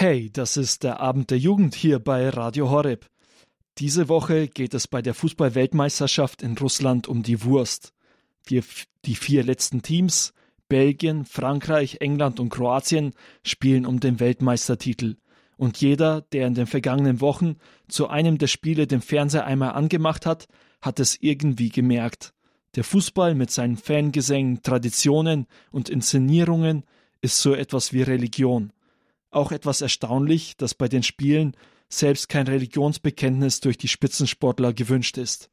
Hey, das ist der Abend der Jugend hier bei Radio Horeb. Diese Woche geht es bei der Fußball-Weltmeisterschaft in Russland um die Wurst. Die, die vier letzten Teams, Belgien, Frankreich, England und Kroatien, spielen um den Weltmeistertitel. Und jeder, der in den vergangenen Wochen zu einem der Spiele den Fernseher einmal angemacht hat, hat es irgendwie gemerkt. Der Fußball mit seinen Fangesängen, Traditionen und Inszenierungen ist so etwas wie Religion. Auch etwas erstaunlich, dass bei den Spielen selbst kein Religionsbekenntnis durch die Spitzensportler gewünscht ist.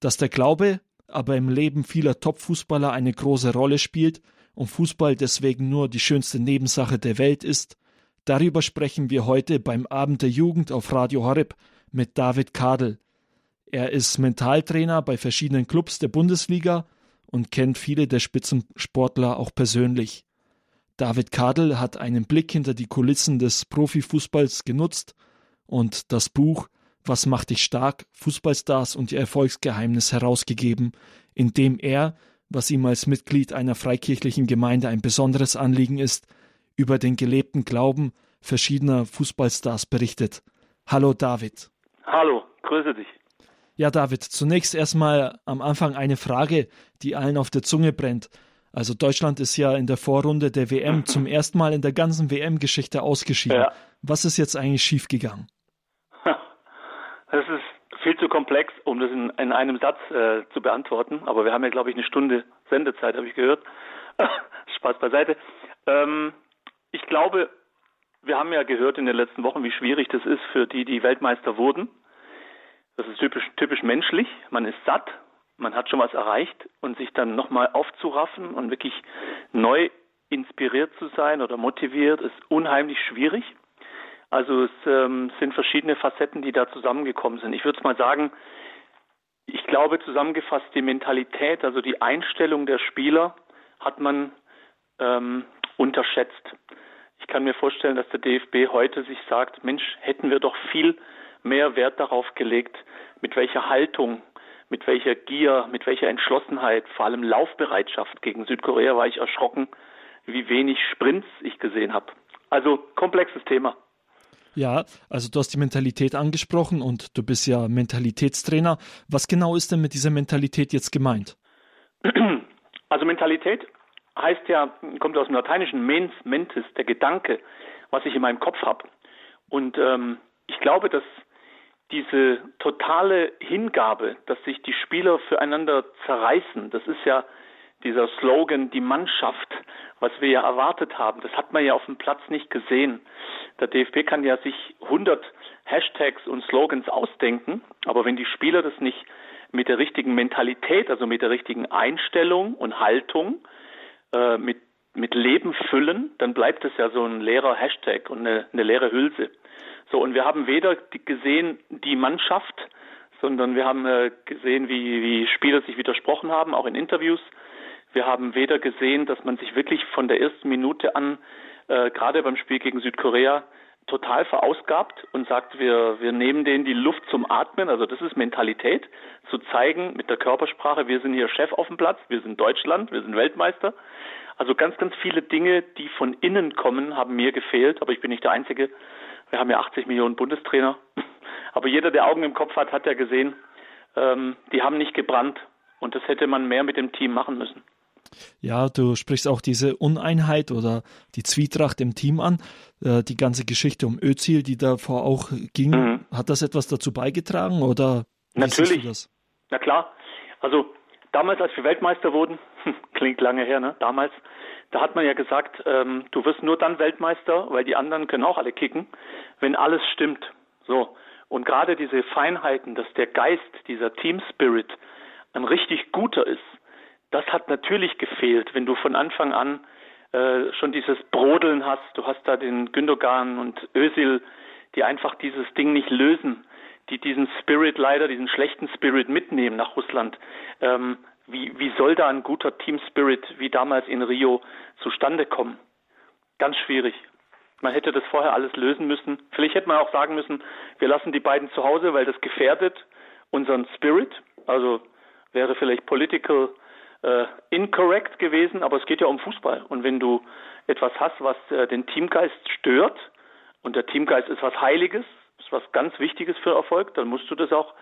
Dass der Glaube aber im Leben vieler Top-Fußballer eine große Rolle spielt und Fußball deswegen nur die schönste Nebensache der Welt ist, darüber sprechen wir heute beim Abend der Jugend auf Radio Horeb mit David Kadel. Er ist Mentaltrainer bei verschiedenen Clubs der Bundesliga und kennt viele der Spitzensportler auch persönlich. David Kadel hat einen Blick hinter die Kulissen des Profifußballs genutzt und das Buch Was macht dich stark? Fußballstars und ihr Erfolgsgeheimnis herausgegeben, in dem er, was ihm als Mitglied einer freikirchlichen Gemeinde ein besonderes Anliegen ist, über den gelebten Glauben verschiedener Fußballstars berichtet. Hallo David. Hallo, grüße dich. Ja, David, zunächst erstmal am Anfang eine Frage, die allen auf der Zunge brennt. Also Deutschland ist ja in der Vorrunde der WM zum ersten Mal in der ganzen WM-Geschichte ausgeschieden. Ja. Was ist jetzt eigentlich schiefgegangen? Das ist viel zu komplex, um das in, in einem Satz äh, zu beantworten. Aber wir haben ja, glaube ich, eine Stunde Sendezeit, habe ich gehört. Spaß beiseite. Ähm, ich glaube, wir haben ja gehört in den letzten Wochen, wie schwierig das ist für die, die Weltmeister wurden. Das ist typisch, typisch menschlich. Man ist satt, man hat schon was erreicht und sich dann nochmal aufzuraffen und wirklich neu inspiriert zu sein oder motiviert, ist unheimlich schwierig. Also es ähm, sind verschiedene Facetten, die da zusammengekommen sind. Ich würde mal sagen, ich glaube zusammengefasst die Mentalität, also die Einstellung der Spieler hat man ähm, unterschätzt. Ich kann mir vorstellen, dass der DFB heute sich sagt, Mensch, hätten wir doch viel mehr Wert darauf gelegt, mit welcher Haltung mit welcher Gier, mit welcher Entschlossenheit, vor allem Laufbereitschaft gegen Südkorea war ich erschrocken, wie wenig Sprints ich gesehen habe. Also komplexes Thema. Ja, also du hast die Mentalität angesprochen und du bist ja Mentalitätstrainer. Was genau ist denn mit dieser Mentalität jetzt gemeint? Also Mentalität heißt ja, kommt aus dem Lateinischen mens, mentis, der Gedanke, was ich in meinem Kopf habe. Und ähm, ich glaube, dass diese totale Hingabe, dass sich die Spieler füreinander zerreißen, das ist ja dieser Slogan, die Mannschaft, was wir ja erwartet haben, das hat man ja auf dem Platz nicht gesehen. Der DFB kann ja sich 100 Hashtags und Slogans ausdenken, aber wenn die Spieler das nicht mit der richtigen Mentalität, also mit der richtigen Einstellung und Haltung, äh, mit, mit Leben füllen, dann bleibt es ja so ein leerer Hashtag und eine, eine leere Hülse. So, und wir haben weder gesehen die Mannschaft, sondern wir haben äh, gesehen, wie, wie Spieler sich widersprochen haben, auch in Interviews. Wir haben weder gesehen, dass man sich wirklich von der ersten Minute an, äh, gerade beim Spiel gegen Südkorea, total verausgabt und sagt, wir, wir nehmen denen die Luft zum Atmen. Also das ist Mentalität, zu zeigen mit der Körpersprache, wir sind hier Chef auf dem Platz, wir sind Deutschland, wir sind Weltmeister. Also ganz, ganz viele Dinge, die von innen kommen, haben mir gefehlt, aber ich bin nicht der Einzige. Wir haben ja 80 Millionen Bundestrainer. Aber jeder, der Augen im Kopf hat, hat ja gesehen, ähm, die haben nicht gebrannt. Und das hätte man mehr mit dem Team machen müssen. Ja, du sprichst auch diese Uneinheit oder die Zwietracht im Team an. Äh, die ganze Geschichte um Özil, die davor auch ging, mhm. hat das etwas dazu beigetragen oder Natürlich. Na klar. Also damals, als wir Weltmeister wurden, klingt lange her, ne? Damals, da hat man ja gesagt, ähm, du wirst nur dann Weltmeister, weil die anderen können auch alle kicken, wenn alles stimmt. So. Und gerade diese Feinheiten, dass der Geist, dieser Team Spirit ein richtig guter ist, das hat natürlich gefehlt, wenn du von Anfang an äh, schon dieses Brodeln hast. Du hast da den Gündogan und Özil, die einfach dieses Ding nicht lösen, die diesen Spirit leider, diesen schlechten Spirit mitnehmen nach Russland. Ähm, wie, wie soll da ein guter Team Spirit wie damals in Rio zustande kommen? Ganz schwierig. Man hätte das vorher alles lösen müssen. Vielleicht hätte man auch sagen müssen, wir lassen die beiden zu Hause, weil das gefährdet unseren Spirit. Also wäre vielleicht political äh, incorrect gewesen, aber es geht ja um Fußball. Und wenn du etwas hast, was äh, den Teamgeist stört, Und der Teamgeist ist was Heiliges, ist was ganz Wichtiges für Erfolg. Dann musst du das auch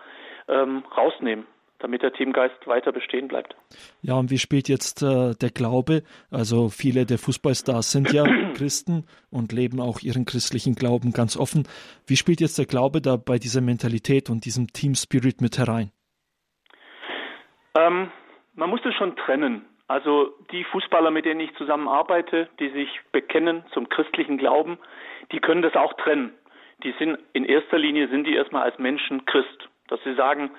ähm, rausnehmen damit der Teamgeist weiter bestehen bleibt. Ja, und wie spielt jetzt äh, der Glaube? Also viele der Fußballstars sind ja Christen und leben auch ihren christlichen Glauben ganz offen. Wie spielt jetzt der Glaube da bei dieser Mentalität und diesem Team Spirit mit herein? Ähm, man muss das schon trennen. Also die Fußballer, mit denen ich zusammenarbeite, die sich bekennen zum christlichen Glauben, die können das auch trennen. Die sind in erster Linie sind die erstmal als Menschen Christ, dass sie sagen,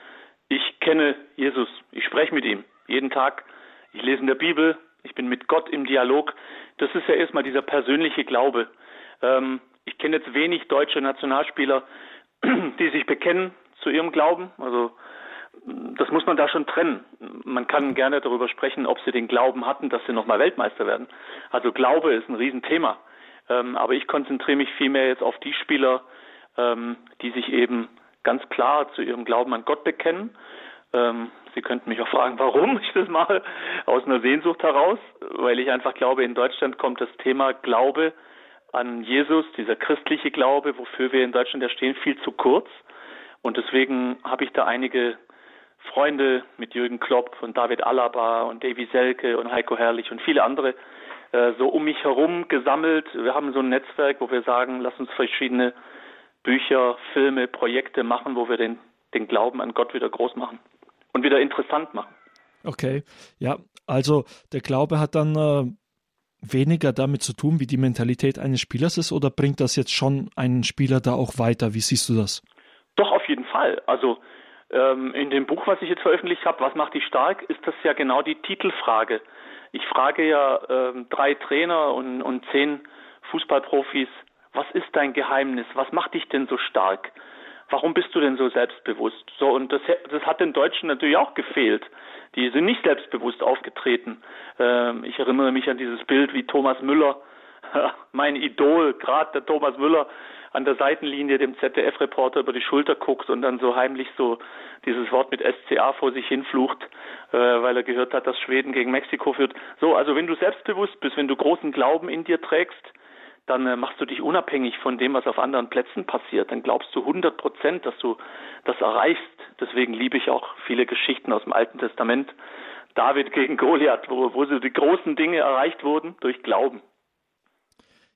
ich kenne Jesus, ich spreche mit ihm jeden Tag, ich lese in der Bibel, ich bin mit Gott im Dialog. Das ist ja erstmal dieser persönliche Glaube. Ähm, ich kenne jetzt wenig deutsche Nationalspieler, die sich bekennen zu ihrem Glauben. Also das muss man da schon trennen. Man kann gerne darüber sprechen, ob sie den Glauben hatten, dass sie nochmal Weltmeister werden. Also Glaube ist ein Riesenthema. Ähm, aber ich konzentriere mich vielmehr jetzt auf die Spieler, ähm, die sich eben ganz klar zu ihrem Glauben an Gott bekennen. Ähm, Sie könnten mich auch fragen, warum ich das mache. Aus einer Sehnsucht heraus, weil ich einfach glaube, in Deutschland kommt das Thema Glaube an Jesus, dieser christliche Glaube, wofür wir in Deutschland ja stehen, viel zu kurz. Und deswegen habe ich da einige Freunde mit Jürgen Klopp und David Alaba und Davy Selke und Heiko Herrlich und viele andere äh, so um mich herum gesammelt. Wir haben so ein Netzwerk, wo wir sagen, lass uns verschiedene Bücher, Filme, Projekte machen, wo wir den, den Glauben an Gott wieder groß machen und wieder interessant machen. Okay, ja, also der Glaube hat dann äh, weniger damit zu tun, wie die Mentalität eines Spielers ist, oder bringt das jetzt schon einen Spieler da auch weiter? Wie siehst du das? Doch, auf jeden Fall. Also ähm, in dem Buch, was ich jetzt veröffentlicht habe, Was macht dich stark, ist das ja genau die Titelfrage. Ich frage ja ähm, drei Trainer und, und zehn Fußballprofis, was ist dein Geheimnis? Was macht dich denn so stark? Warum bist du denn so selbstbewusst? So, und das, das hat den Deutschen natürlich auch gefehlt. Die sind nicht selbstbewusst aufgetreten. Ähm, ich erinnere mich an dieses Bild, wie Thomas Müller, mein Idol, gerade der Thomas Müller, an der Seitenlinie dem ZDF-Reporter über die Schulter guckt und dann so heimlich so dieses Wort mit SCA vor sich hinflucht, äh, weil er gehört hat, dass Schweden gegen Mexiko führt. So, also wenn du selbstbewusst bist, wenn du großen Glauben in dir trägst, dann äh, machst du dich unabhängig von dem, was auf anderen Plätzen passiert. Dann glaubst du 100 Prozent, dass du das erreichst. Deswegen liebe ich auch viele Geschichten aus dem Alten Testament. David gegen Goliath, wo, wo so die großen Dinge erreicht wurden durch Glauben.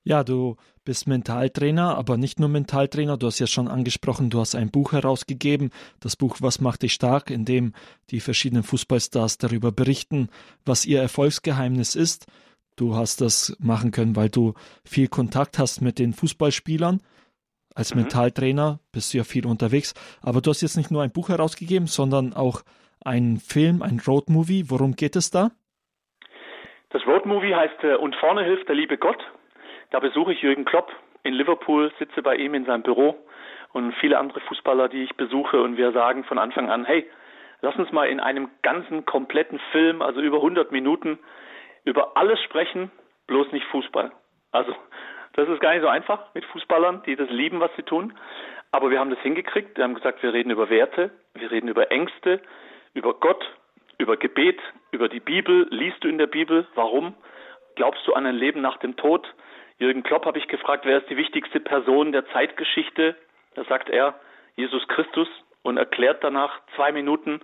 Ja, du bist Mentaltrainer, aber nicht nur Mentaltrainer. Du hast ja schon angesprochen, du hast ein Buch herausgegeben, das Buch Was macht dich stark, in dem die verschiedenen Fußballstars darüber berichten, was ihr Erfolgsgeheimnis ist. Du hast das machen können, weil du viel Kontakt hast mit den Fußballspielern. Als mhm. Mentaltrainer bist du ja viel unterwegs. Aber du hast jetzt nicht nur ein Buch herausgegeben, sondern auch einen Film, ein Roadmovie. Worum geht es da? Das Roadmovie heißt äh, Und vorne hilft der liebe Gott. Da besuche ich Jürgen Klopp in Liverpool, sitze bei ihm in seinem Büro und viele andere Fußballer, die ich besuche. Und wir sagen von Anfang an, hey, lass uns mal in einem ganzen, kompletten Film, also über 100 Minuten, über alles sprechen, bloß nicht Fußball. Also das ist gar nicht so einfach mit Fußballern, die das lieben, was sie tun. Aber wir haben das hingekriegt. Wir haben gesagt, wir reden über Werte, wir reden über Ängste, über Gott, über Gebet, über die Bibel. Liest du in der Bibel? Warum? Glaubst du an ein Leben nach dem Tod? Jürgen Klopp habe ich gefragt, wer ist die wichtigste Person der Zeitgeschichte? Da sagt er, Jesus Christus und erklärt danach zwei Minuten,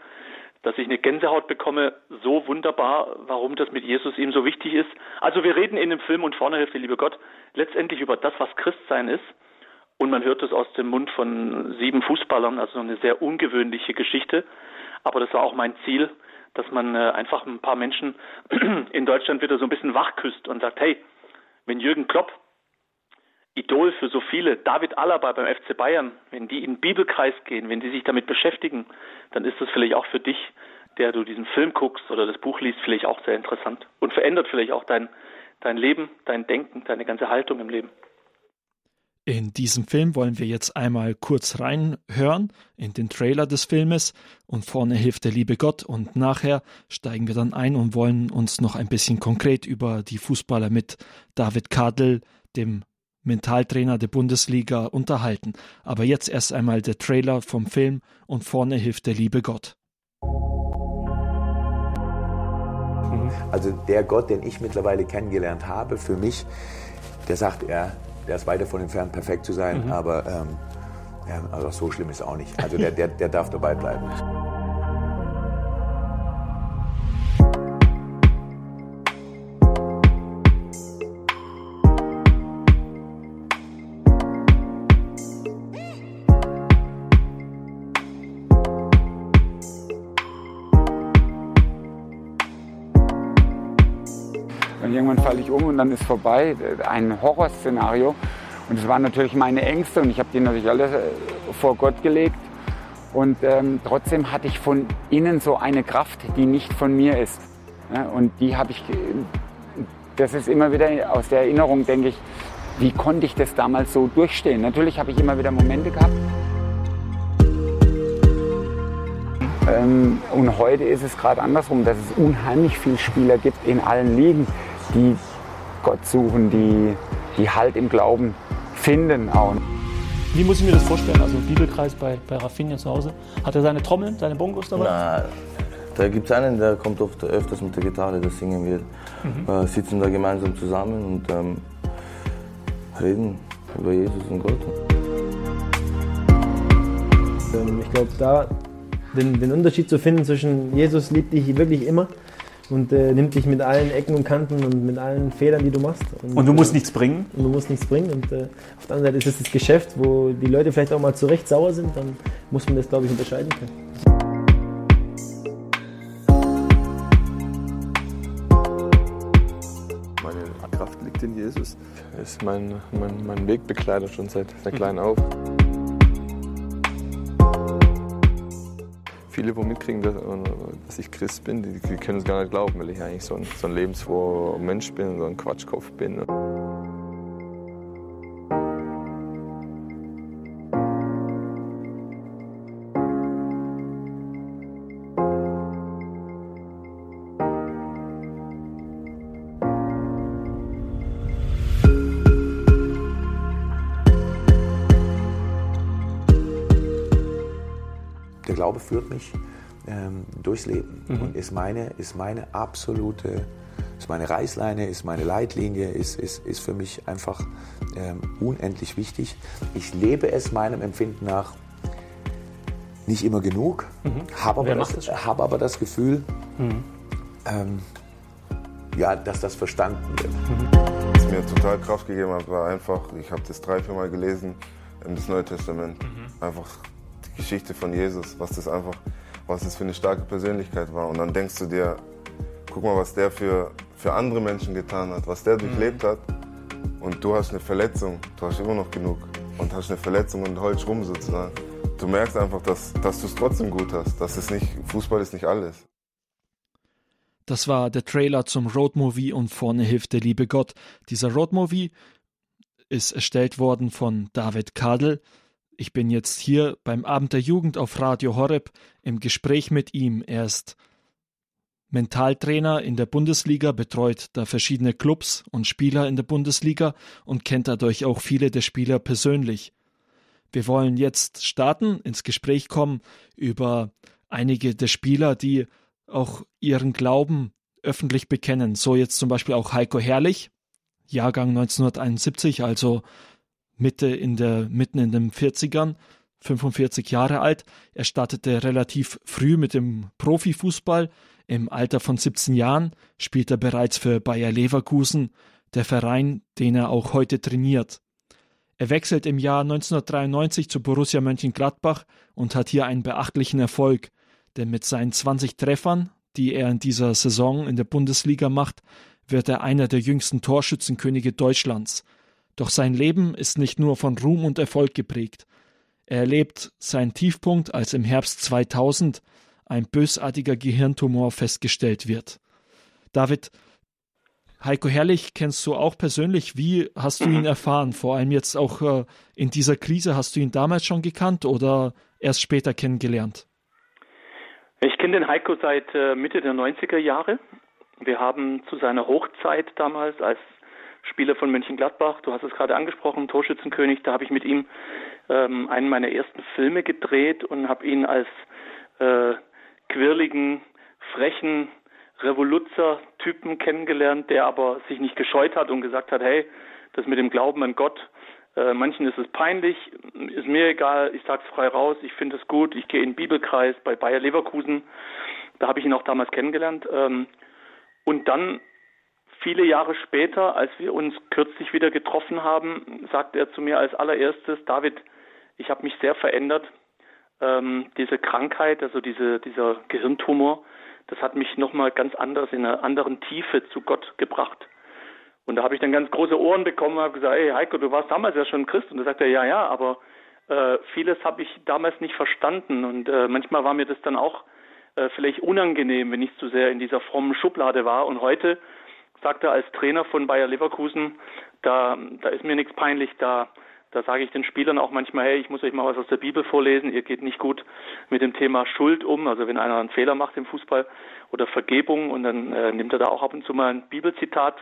dass ich eine Gänsehaut bekomme, so wunderbar, warum das mit Jesus ihm so wichtig ist. Also wir reden in dem Film und vorne hilft der liebe Gott letztendlich über das, was Christsein ist. Und man hört es aus dem Mund von sieben Fußballern, also eine sehr ungewöhnliche Geschichte. Aber das war auch mein Ziel, dass man äh, einfach ein paar Menschen in Deutschland wieder so ein bisschen wachküsst und sagt, hey, wenn Jürgen Klopp Idol für so viele, David Alaba beim FC Bayern, wenn die in den Bibelkreis gehen, wenn die sich damit beschäftigen, dann ist das vielleicht auch für dich, der du diesen Film guckst oder das Buch liest, vielleicht auch sehr interessant und verändert vielleicht auch dein, dein Leben, dein Denken, deine ganze Haltung im Leben. In diesem Film wollen wir jetzt einmal kurz reinhören in den Trailer des Filmes und vorne hilft der liebe Gott und nachher steigen wir dann ein und wollen uns noch ein bisschen konkret über die Fußballer mit David Kadel, dem Mentaltrainer der Bundesliga unterhalten. Aber jetzt erst einmal der Trailer vom Film und vorne hilft der liebe Gott. Also der Gott, den ich mittlerweile kennengelernt habe, für mich, der sagt, er der ist weiter von entfernt, perfekt zu sein, mhm. aber ähm, ja, also so schlimm ist auch nicht. Also der, der, der darf dabei bleiben. Falle ich um und dann ist vorbei. Ein Horrorszenario. Und es waren natürlich meine Ängste und ich habe die natürlich alle äh, vor Gott gelegt. Und ähm, trotzdem hatte ich von innen so eine Kraft, die nicht von mir ist. Ja, und die habe ich, das ist immer wieder aus der Erinnerung, denke ich, wie konnte ich das damals so durchstehen? Natürlich habe ich immer wieder Momente gehabt. Ähm, und heute ist es gerade andersrum, dass es unheimlich viele Spieler gibt in allen Ligen, die Gott suchen, die, die Halt im Glauben finden auch. Wie muss ich mir das vorstellen? Also Bibelkreis bei, bei Raffinia zu Hause. Hat er seine Trommeln, seine Bongos dabei? Na, da gibt es einen, der kommt oft öfters mit der Gitarre, der singen wir. Mhm. Äh, sitzen da gemeinsam zusammen und ähm, reden über Jesus und Gott. Ähm, ich glaube, da den, den Unterschied zu finden zwischen Jesus liebt dich wirklich immer und äh, nimmt dich mit allen Ecken und Kanten und mit allen Fehlern, die du machst. Und, und du musst äh, nichts bringen? Und du musst nichts bringen. Und äh, auf der anderen Seite ist es das Geschäft, wo die Leute vielleicht auch mal zu Recht sauer sind, dann muss man das, glaube ich, unterscheiden können. Meine Kraft liegt in Jesus. Er ist mein, mein, mein Wegbegleiter schon seit, seit klein auf. Viele, wo mitkriegen, dass, dass ich Christ bin, die, die, können es gar nicht glauben, weil ich eigentlich so ein, so ein lebensfroher Mensch bin, so ein Quatschkopf bin. Glaube führt mich ähm, durchs Leben mhm. und ist meine, ist meine absolute, ist meine Reißleine, ist meine Leitlinie, ist, ist, ist für mich einfach ähm, unendlich wichtig. Ich lebe es meinem Empfinden nach nicht immer genug, mhm. habe aber, das, hab aber das Gefühl, mhm. ähm, ja, dass das verstanden wird. Mhm. Was mir total Kraft gegeben hat, war einfach, ich habe das drei, vier Mal gelesen, das Neue Testament. Mhm. Einfach Geschichte von Jesus, was das einfach, was das für eine starke Persönlichkeit war. Und dann denkst du dir, guck mal, was der für, für andere Menschen getan hat, was der durchlebt hat. Und du hast eine Verletzung, du hast immer noch genug und hast eine Verletzung und holst rum sozusagen. Du merkst einfach, dass, dass du es trotzdem gut hast, dass es nicht, Fußball ist nicht alles. Das war der Trailer zum Roadmovie und vorne hilft der liebe Gott. Dieser Roadmovie ist erstellt worden von David Kadel ich bin jetzt hier beim Abend der Jugend auf Radio Horeb im Gespräch mit ihm. Er ist Mentaltrainer in der Bundesliga, betreut da verschiedene Clubs und Spieler in der Bundesliga und kennt dadurch auch viele der Spieler persönlich. Wir wollen jetzt starten, ins Gespräch kommen über einige der Spieler, die auch ihren Glauben öffentlich bekennen. So jetzt zum Beispiel auch Heiko Herrlich, Jahrgang 1971, also Mitte in der, mitten in den 40ern, 45 Jahre alt. Er startete relativ früh mit dem Profifußball. Im Alter von 17 Jahren spielt er bereits für Bayer Leverkusen, der Verein, den er auch heute trainiert. Er wechselt im Jahr 1993 zu Borussia Mönchengladbach und hat hier einen beachtlichen Erfolg, denn mit seinen 20 Treffern, die er in dieser Saison in der Bundesliga macht, wird er einer der jüngsten Torschützenkönige Deutschlands – doch sein Leben ist nicht nur von Ruhm und Erfolg geprägt. Er erlebt seinen Tiefpunkt, als im Herbst 2000 ein bösartiger Gehirntumor festgestellt wird. David, Heiko Herrlich kennst du auch persönlich. Wie hast du ihn erfahren? Vor allem jetzt auch äh, in dieser Krise. Hast du ihn damals schon gekannt oder erst später kennengelernt? Ich kenne den Heiko seit äh, Mitte der 90er Jahre. Wir haben zu seiner Hochzeit damals, als Spieler von Mönchengladbach. Du hast es gerade angesprochen, Torschützenkönig. Da habe ich mit ihm ähm, einen meiner ersten Filme gedreht und habe ihn als äh, quirligen, frechen Revoluzzer-Typen kennengelernt, der aber sich nicht gescheut hat und gesagt hat, hey, das mit dem Glauben an Gott. Äh, manchen ist es peinlich, ist mir egal, ich sag's frei raus, ich finde es gut, ich gehe in den Bibelkreis bei Bayer Leverkusen, da habe ich ihn auch damals kennengelernt. Ähm, und dann viele Jahre später, als wir uns kürzlich wieder getroffen haben, sagte er zu mir als allererstes, David, ich habe mich sehr verändert. Ähm, diese Krankheit, also diese, dieser Gehirntumor, das hat mich nochmal ganz anders in einer anderen Tiefe zu Gott gebracht. Und da habe ich dann ganz große Ohren bekommen und habe gesagt, hey Heiko, du warst damals ja schon Christ. Und da sagt er, ja, ja, aber äh, vieles habe ich damals nicht verstanden. Und äh, manchmal war mir das dann auch äh, vielleicht unangenehm, wenn ich zu sehr in dieser frommen Schublade war. Und heute sagt er als Trainer von Bayer Leverkusen, da, da ist mir nichts peinlich, da da sage ich den Spielern auch manchmal, hey, ich muss euch mal was aus der Bibel vorlesen. Ihr geht nicht gut mit dem Thema Schuld um. Also wenn einer einen Fehler macht im Fußball oder Vergebung und dann äh, nimmt er da auch ab und zu mal ein Bibelzitat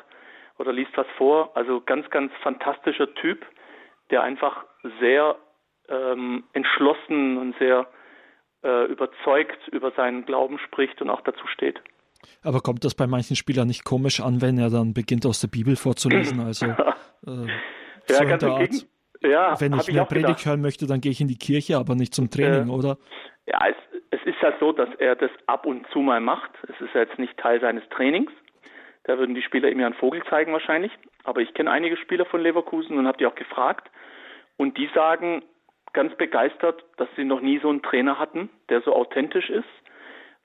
oder liest was vor. Also ganz, ganz fantastischer Typ, der einfach sehr ähm, entschlossen und sehr äh, überzeugt über seinen Glauben spricht und auch dazu steht. Aber kommt das bei manchen Spielern nicht komisch an, wenn er dann beginnt aus der Bibel vorzulesen? Also äh, ja, so ganz im Gegenteil. Ja, Wenn ich, ich mehr Predigt hören möchte, dann gehe ich in die Kirche, aber nicht zum Training, äh, oder? Ja, es, es ist ja so, dass er das ab und zu mal macht. Es ist ja jetzt nicht Teil seines Trainings. Da würden die Spieler ihm ja einen Vogel zeigen wahrscheinlich. Aber ich kenne einige Spieler von Leverkusen und habe die auch gefragt. Und die sagen ganz begeistert, dass sie noch nie so einen Trainer hatten, der so authentisch ist.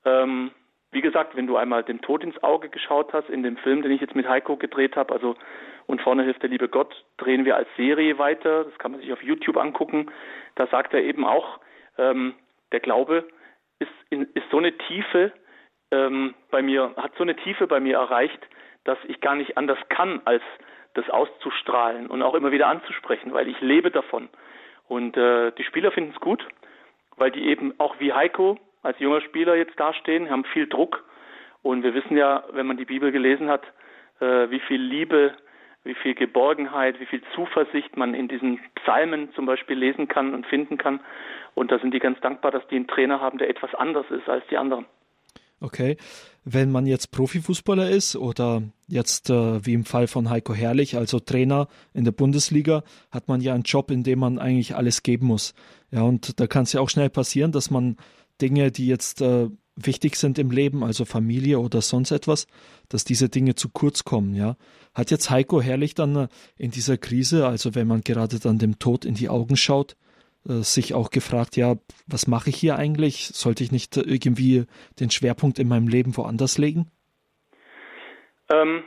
Ähm, wie gesagt, wenn du einmal dem Tod ins Auge geschaut hast, in dem Film, den ich jetzt mit Heiko gedreht habe, also und vorne hilft der liebe Gott, drehen wir als Serie weiter, das kann man sich auf YouTube angucken, da sagt er eben auch, ähm, der Glaube ist, in, ist so eine Tiefe ähm, bei mir, hat so eine Tiefe bei mir erreicht, dass ich gar nicht anders kann, als das auszustrahlen und auch immer wieder anzusprechen, weil ich lebe davon. Und äh, die Spieler finden es gut, weil die eben auch wie Heiko als junger Spieler jetzt dastehen, haben viel Druck. Und wir wissen ja, wenn man die Bibel gelesen hat, äh, wie viel Liebe, wie viel Geborgenheit, wie viel Zuversicht man in diesen Psalmen zum Beispiel lesen kann und finden kann. Und da sind die ganz dankbar, dass die einen Trainer haben, der etwas anders ist als die anderen. Okay. Wenn man jetzt Profifußballer ist oder jetzt äh, wie im Fall von Heiko Herrlich, also Trainer in der Bundesliga, hat man ja einen Job, in dem man eigentlich alles geben muss. Ja, und da kann es ja auch schnell passieren, dass man Dinge, die jetzt äh, wichtig sind im Leben, also Familie oder sonst etwas, dass diese Dinge zu kurz kommen, ja. Hat jetzt Heiko Herrlich dann äh, in dieser Krise, also wenn man gerade dann dem Tod in die Augen schaut, äh, sich auch gefragt, ja, was mache ich hier eigentlich? Sollte ich nicht irgendwie den Schwerpunkt in meinem Leben woanders legen? Ähm,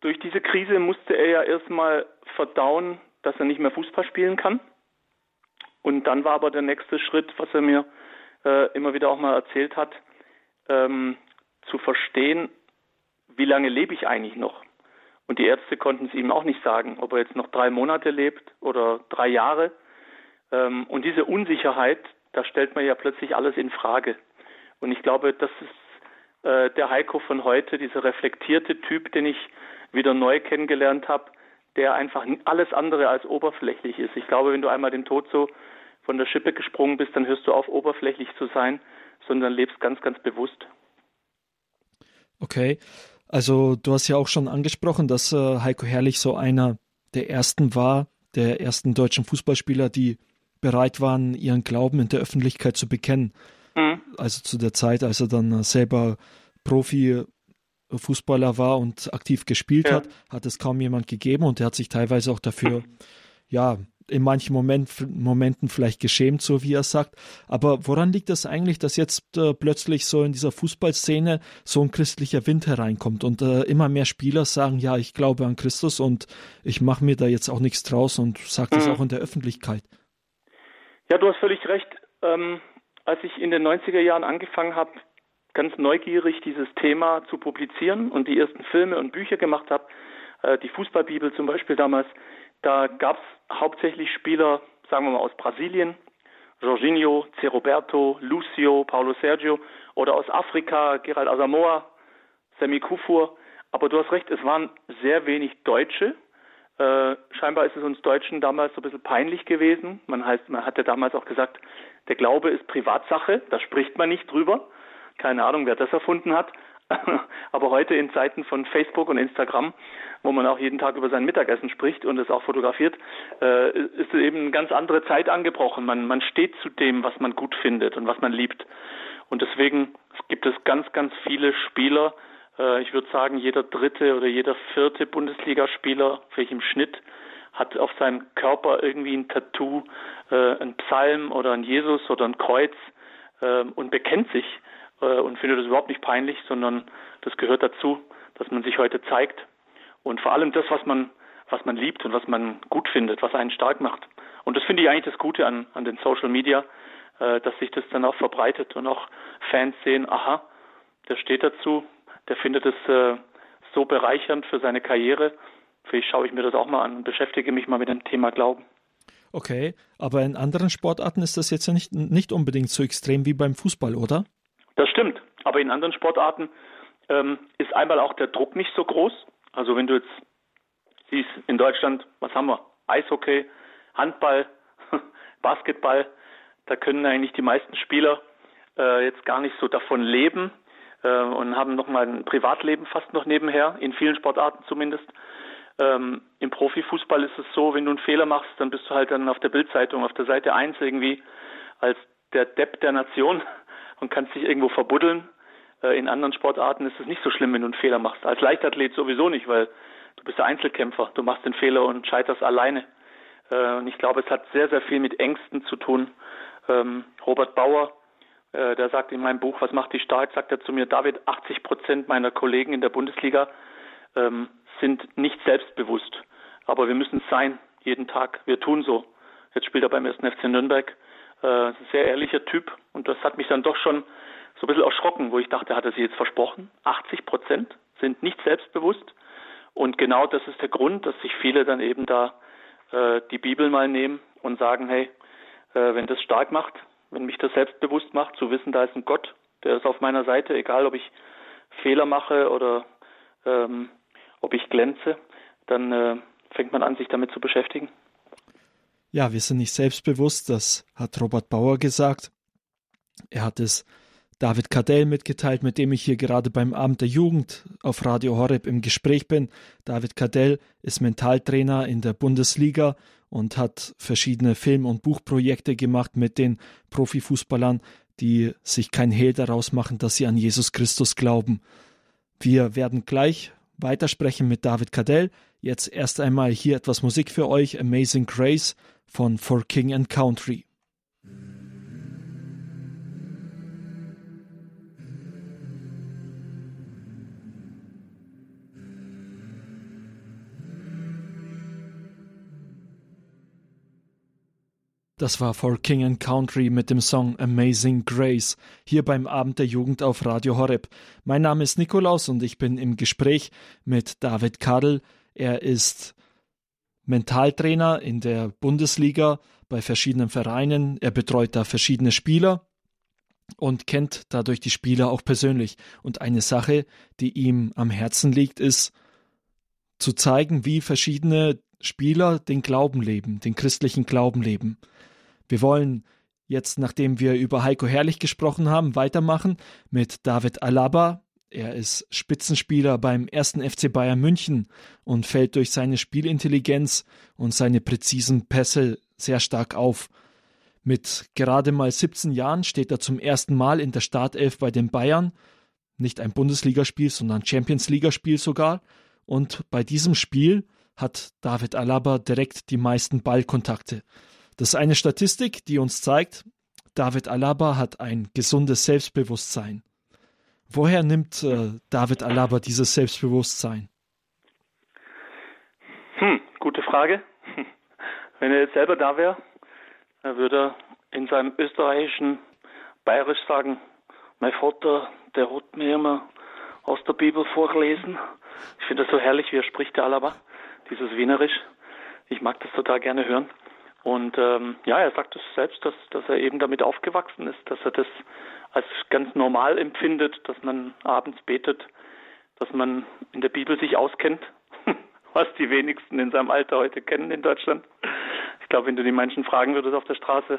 durch diese Krise musste er ja erstmal verdauen, dass er nicht mehr Fußball spielen kann. Und dann war aber der nächste Schritt, was er mir äh, immer wieder auch mal erzählt hat, ähm, zu verstehen, wie lange lebe ich eigentlich noch? Und die Ärzte konnten es ihm auch nicht sagen, ob er jetzt noch drei Monate lebt oder drei Jahre. Ähm, und diese Unsicherheit, da stellt man ja plötzlich alles in Frage. Und ich glaube, das ist äh, der Heiko von heute, dieser reflektierte Typ, den ich wieder neu kennengelernt habe, der einfach alles andere als oberflächlich ist. Ich glaube, wenn du einmal den Tod so von der Schippe gesprungen bist, dann hörst du auf, oberflächlich zu sein, sondern lebst ganz, ganz bewusst. Okay, also du hast ja auch schon angesprochen, dass äh, Heiko Herrlich so einer der ersten war, der ersten deutschen Fußballspieler, die bereit waren, ihren Glauben in der Öffentlichkeit zu bekennen. Mhm. Also zu der Zeit, als er dann äh, selber Profi-Fußballer war und aktiv gespielt ja. hat, hat es kaum jemand gegeben und er hat sich teilweise auch dafür, ja, in manchen Moment, Momenten vielleicht geschämt, so wie er sagt. Aber woran liegt das eigentlich, dass jetzt äh, plötzlich so in dieser Fußballszene so ein christlicher Wind hereinkommt und äh, immer mehr Spieler sagen, ja, ich glaube an Christus und ich mache mir da jetzt auch nichts draus und sage das mhm. auch in der Öffentlichkeit? Ja, du hast völlig recht. Ähm, als ich in den 90er Jahren angefangen habe, ganz neugierig dieses Thema zu publizieren und die ersten Filme und Bücher gemacht habe, äh, die Fußballbibel zum Beispiel damals, da gab es hauptsächlich Spieler, sagen wir mal aus Brasilien, Jorginho, Ceroberto, Lucio, Paulo Sergio oder aus Afrika, Gerald Asamoah, Semi Kufur. Aber du hast recht, es waren sehr wenig Deutsche. Äh, scheinbar ist es uns Deutschen damals so ein bisschen peinlich gewesen. Man heißt, man hatte damals auch gesagt, der Glaube ist Privatsache, da spricht man nicht drüber. Keine Ahnung, wer das erfunden hat. Aber heute in Zeiten von Facebook und Instagram, wo man auch jeden Tag über sein Mittagessen spricht und es auch fotografiert, äh, ist eben eine ganz andere Zeit angebrochen. Man, man steht zu dem, was man gut findet und was man liebt. Und deswegen gibt es ganz, ganz viele Spieler, äh, ich würde sagen, jeder dritte oder jeder vierte Bundesligaspieler, vielleicht im Schnitt, hat auf seinem Körper irgendwie ein Tattoo, äh, ein Psalm oder ein Jesus oder ein Kreuz äh, und bekennt sich und findet das überhaupt nicht peinlich, sondern das gehört dazu, dass man sich heute zeigt und vor allem das, was man was man liebt und was man gut findet, was einen stark macht. Und das finde ich eigentlich das Gute an, an den Social Media, äh, dass sich das dann auch verbreitet und auch Fans sehen, aha, der steht dazu, der findet es äh, so bereichernd für seine Karriere. Vielleicht schaue ich mir das auch mal an und beschäftige mich mal mit dem Thema Glauben. Okay, aber in anderen Sportarten ist das jetzt ja nicht, nicht unbedingt so extrem wie beim Fußball, oder? Das stimmt, aber in anderen Sportarten ähm, ist einmal auch der Druck nicht so groß. Also wenn du jetzt siehst in Deutschland, was haben wir? Eishockey, Handball, Basketball, da können eigentlich die meisten Spieler äh, jetzt gar nicht so davon leben, äh, und haben nochmal ein Privatleben fast noch nebenher, in vielen Sportarten zumindest. Ähm, Im Profifußball ist es so, wenn du einen Fehler machst, dann bist du halt dann auf der Bildzeitung, auf der Seite 1 irgendwie als der Depp der Nation und kannst dich irgendwo verbuddeln. Äh, in anderen Sportarten ist es nicht so schlimm, wenn du einen Fehler machst. Als Leichtathlet sowieso nicht, weil du bist der Einzelkämpfer. Du machst den Fehler und scheiterst alleine. Äh, und ich glaube, es hat sehr, sehr viel mit Ängsten zu tun. Ähm, Robert Bauer, äh, der sagt in meinem Buch, was macht dich stark, sagt er zu mir, David, 80 Prozent meiner Kollegen in der Bundesliga ähm, sind nicht selbstbewusst. Aber wir müssen es sein, jeden Tag. Wir tun so. Jetzt spielt er beim 1. FC Nürnberg. Äh, ein sehr ehrlicher Typ. Und das hat mich dann doch schon so ein bisschen erschrocken, wo ich dachte, hat er sich jetzt versprochen? 80 Prozent sind nicht selbstbewusst. Und genau das ist der Grund, dass sich viele dann eben da äh, die Bibel mal nehmen und sagen, hey, äh, wenn das stark macht, wenn mich das selbstbewusst macht, zu wissen, da ist ein Gott, der ist auf meiner Seite, egal ob ich Fehler mache oder ähm, ob ich glänze, dann äh, fängt man an, sich damit zu beschäftigen. Ja, wir sind nicht selbstbewusst, das hat Robert Bauer gesagt. Er hat es David Cadell mitgeteilt, mit dem ich hier gerade beim Abend der Jugend auf Radio Horeb im Gespräch bin. David Cadell ist Mentaltrainer in der Bundesliga und hat verschiedene Film- und Buchprojekte gemacht mit den Profifußballern, die sich kein Hehl daraus machen, dass sie an Jesus Christus glauben. Wir werden gleich weitersprechen mit David Cadell. Jetzt erst einmal hier etwas Musik für euch, Amazing Grace von For King and Country. Das war For King and Country mit dem Song Amazing Grace hier beim Abend der Jugend auf Radio Horeb. Mein Name ist Nikolaus und ich bin im Gespräch mit David Kadel. Er ist Mentaltrainer in der Bundesliga bei verschiedenen Vereinen. Er betreut da verschiedene Spieler und kennt dadurch die Spieler auch persönlich. Und eine Sache, die ihm am Herzen liegt, ist zu zeigen, wie verschiedene Spieler den Glauben leben, den christlichen Glauben leben. Wir wollen jetzt, nachdem wir über Heiko Herrlich gesprochen haben, weitermachen mit David Alaba. Er ist Spitzenspieler beim ersten FC Bayern München und fällt durch seine Spielintelligenz und seine präzisen Pässe sehr stark auf. Mit gerade mal 17 Jahren steht er zum ersten Mal in der Startelf bei den Bayern. Nicht ein Bundesligaspiel, sondern Champions League-Spiel sogar. Und bei diesem Spiel hat David Alaba direkt die meisten Ballkontakte. Das ist eine Statistik, die uns zeigt, David Alaba hat ein gesundes Selbstbewusstsein. Woher nimmt äh, David Alaba dieses Selbstbewusstsein? Hm, gute Frage. Wenn er jetzt selber da wäre, er würde in seinem österreichischen Bayerisch sagen, mein Vater, der hat mir immer aus der Bibel vorgelesen. Ich finde das so herrlich, wie er spricht, der Alaba, dieses Wienerisch. Ich mag das total gerne hören. Und ähm, ja, er sagt es selbst, dass, dass er eben damit aufgewachsen ist, dass er das als ganz normal empfindet, dass man abends betet, dass man in der Bibel sich auskennt, was die wenigsten in seinem Alter heute kennen in Deutschland. Ich glaube, wenn du die Menschen fragen würdest auf der Straße,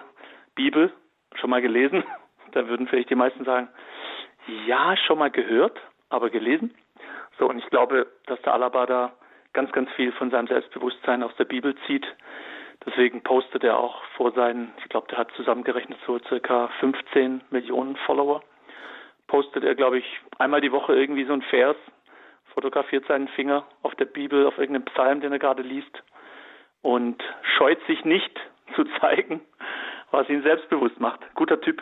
Bibel, schon mal gelesen, dann würden vielleicht die meisten sagen, ja, schon mal gehört, aber gelesen. So, und ich glaube, dass der Alaba da ganz, ganz viel von seinem Selbstbewusstsein aus der Bibel zieht. Deswegen postet er auch vor seinen, ich glaube, der hat zusammengerechnet so circa 15 Millionen Follower. Postet er, glaube ich, einmal die Woche irgendwie so ein Vers, fotografiert seinen Finger auf der Bibel, auf irgendeinem Psalm, den er gerade liest und scheut sich nicht zu zeigen, was ihn selbstbewusst macht. Guter Typ.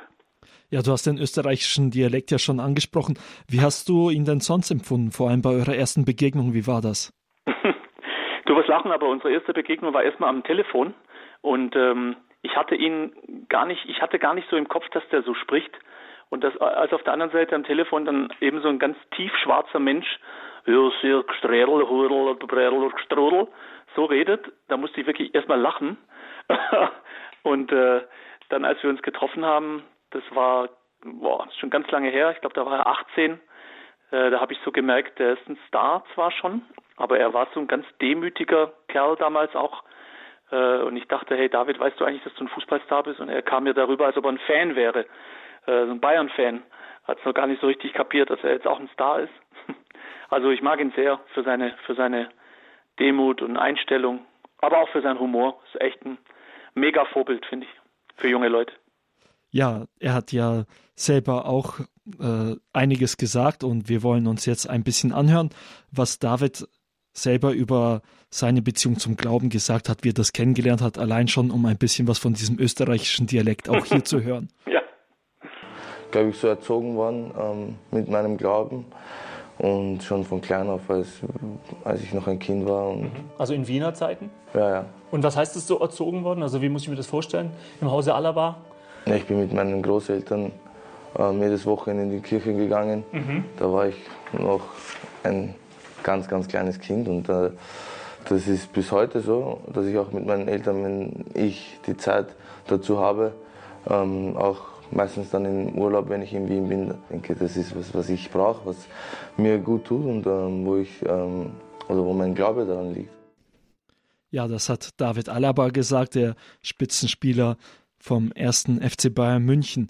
Ja, du hast den österreichischen Dialekt ja schon angesprochen. Wie hast du ihn denn sonst empfunden, vor allem bei eurer ersten Begegnung? Wie war das? Wirst lachen, aber unsere erste Begegnung war erstmal am Telefon und ähm, ich hatte ihn gar nicht, ich hatte gar nicht so im Kopf, dass der so spricht. Und das, als auf der anderen Seite am Telefon dann eben so ein ganz tiefschwarzer Mensch, so redet, da musste ich wirklich erstmal lachen. und äh, dann, als wir uns getroffen haben, das war boah, schon ganz lange her, ich glaube, da war er 18, äh, da habe ich so gemerkt, der ist ein Star zwar schon, aber er war so ein ganz demütiger Kerl damals auch. Äh, und ich dachte, hey David, weißt du eigentlich, dass du ein Fußballstar bist? Und er kam mir darüber, als ob er ein Fan wäre, äh, so ein Bayern-Fan. Hat es noch gar nicht so richtig kapiert, dass er jetzt auch ein Star ist. also ich mag ihn sehr für seine, für seine Demut und Einstellung, aber auch für seinen Humor. Ist echt ein mega Vorbild, finde ich, für junge Leute. Ja, er hat ja selber auch äh, einiges gesagt und wir wollen uns jetzt ein bisschen anhören, was David selber über seine Beziehung zum Glauben gesagt hat, wie er das kennengelernt hat, allein schon, um ein bisschen was von diesem österreichischen Dialekt auch hier zu hören. Ja. Glaube ich, so erzogen worden ähm, mit meinem Glauben und schon von klein auf, als, als ich noch ein Kind war. also in Wiener Zeiten? Ja, ja. Und was heißt es so erzogen worden? Also wie muss ich mir das vorstellen? Im Hause Alaba? Ja, ich bin mit meinen Großeltern äh, jedes Wochenende in die Kirche gegangen. Mhm. Da war ich noch ein ganz, ganz kleines Kind und äh, das ist bis heute so, dass ich auch mit meinen Eltern, wenn ich die Zeit dazu habe, ähm, auch meistens dann im Urlaub, wenn ich in Wien bin, denke, das ist was, was ich brauche, was mir gut tut und ähm, wo ich ähm, oder wo mein Glaube daran liegt. Ja, das hat David Alaba gesagt, der Spitzenspieler vom ersten FC Bayern München.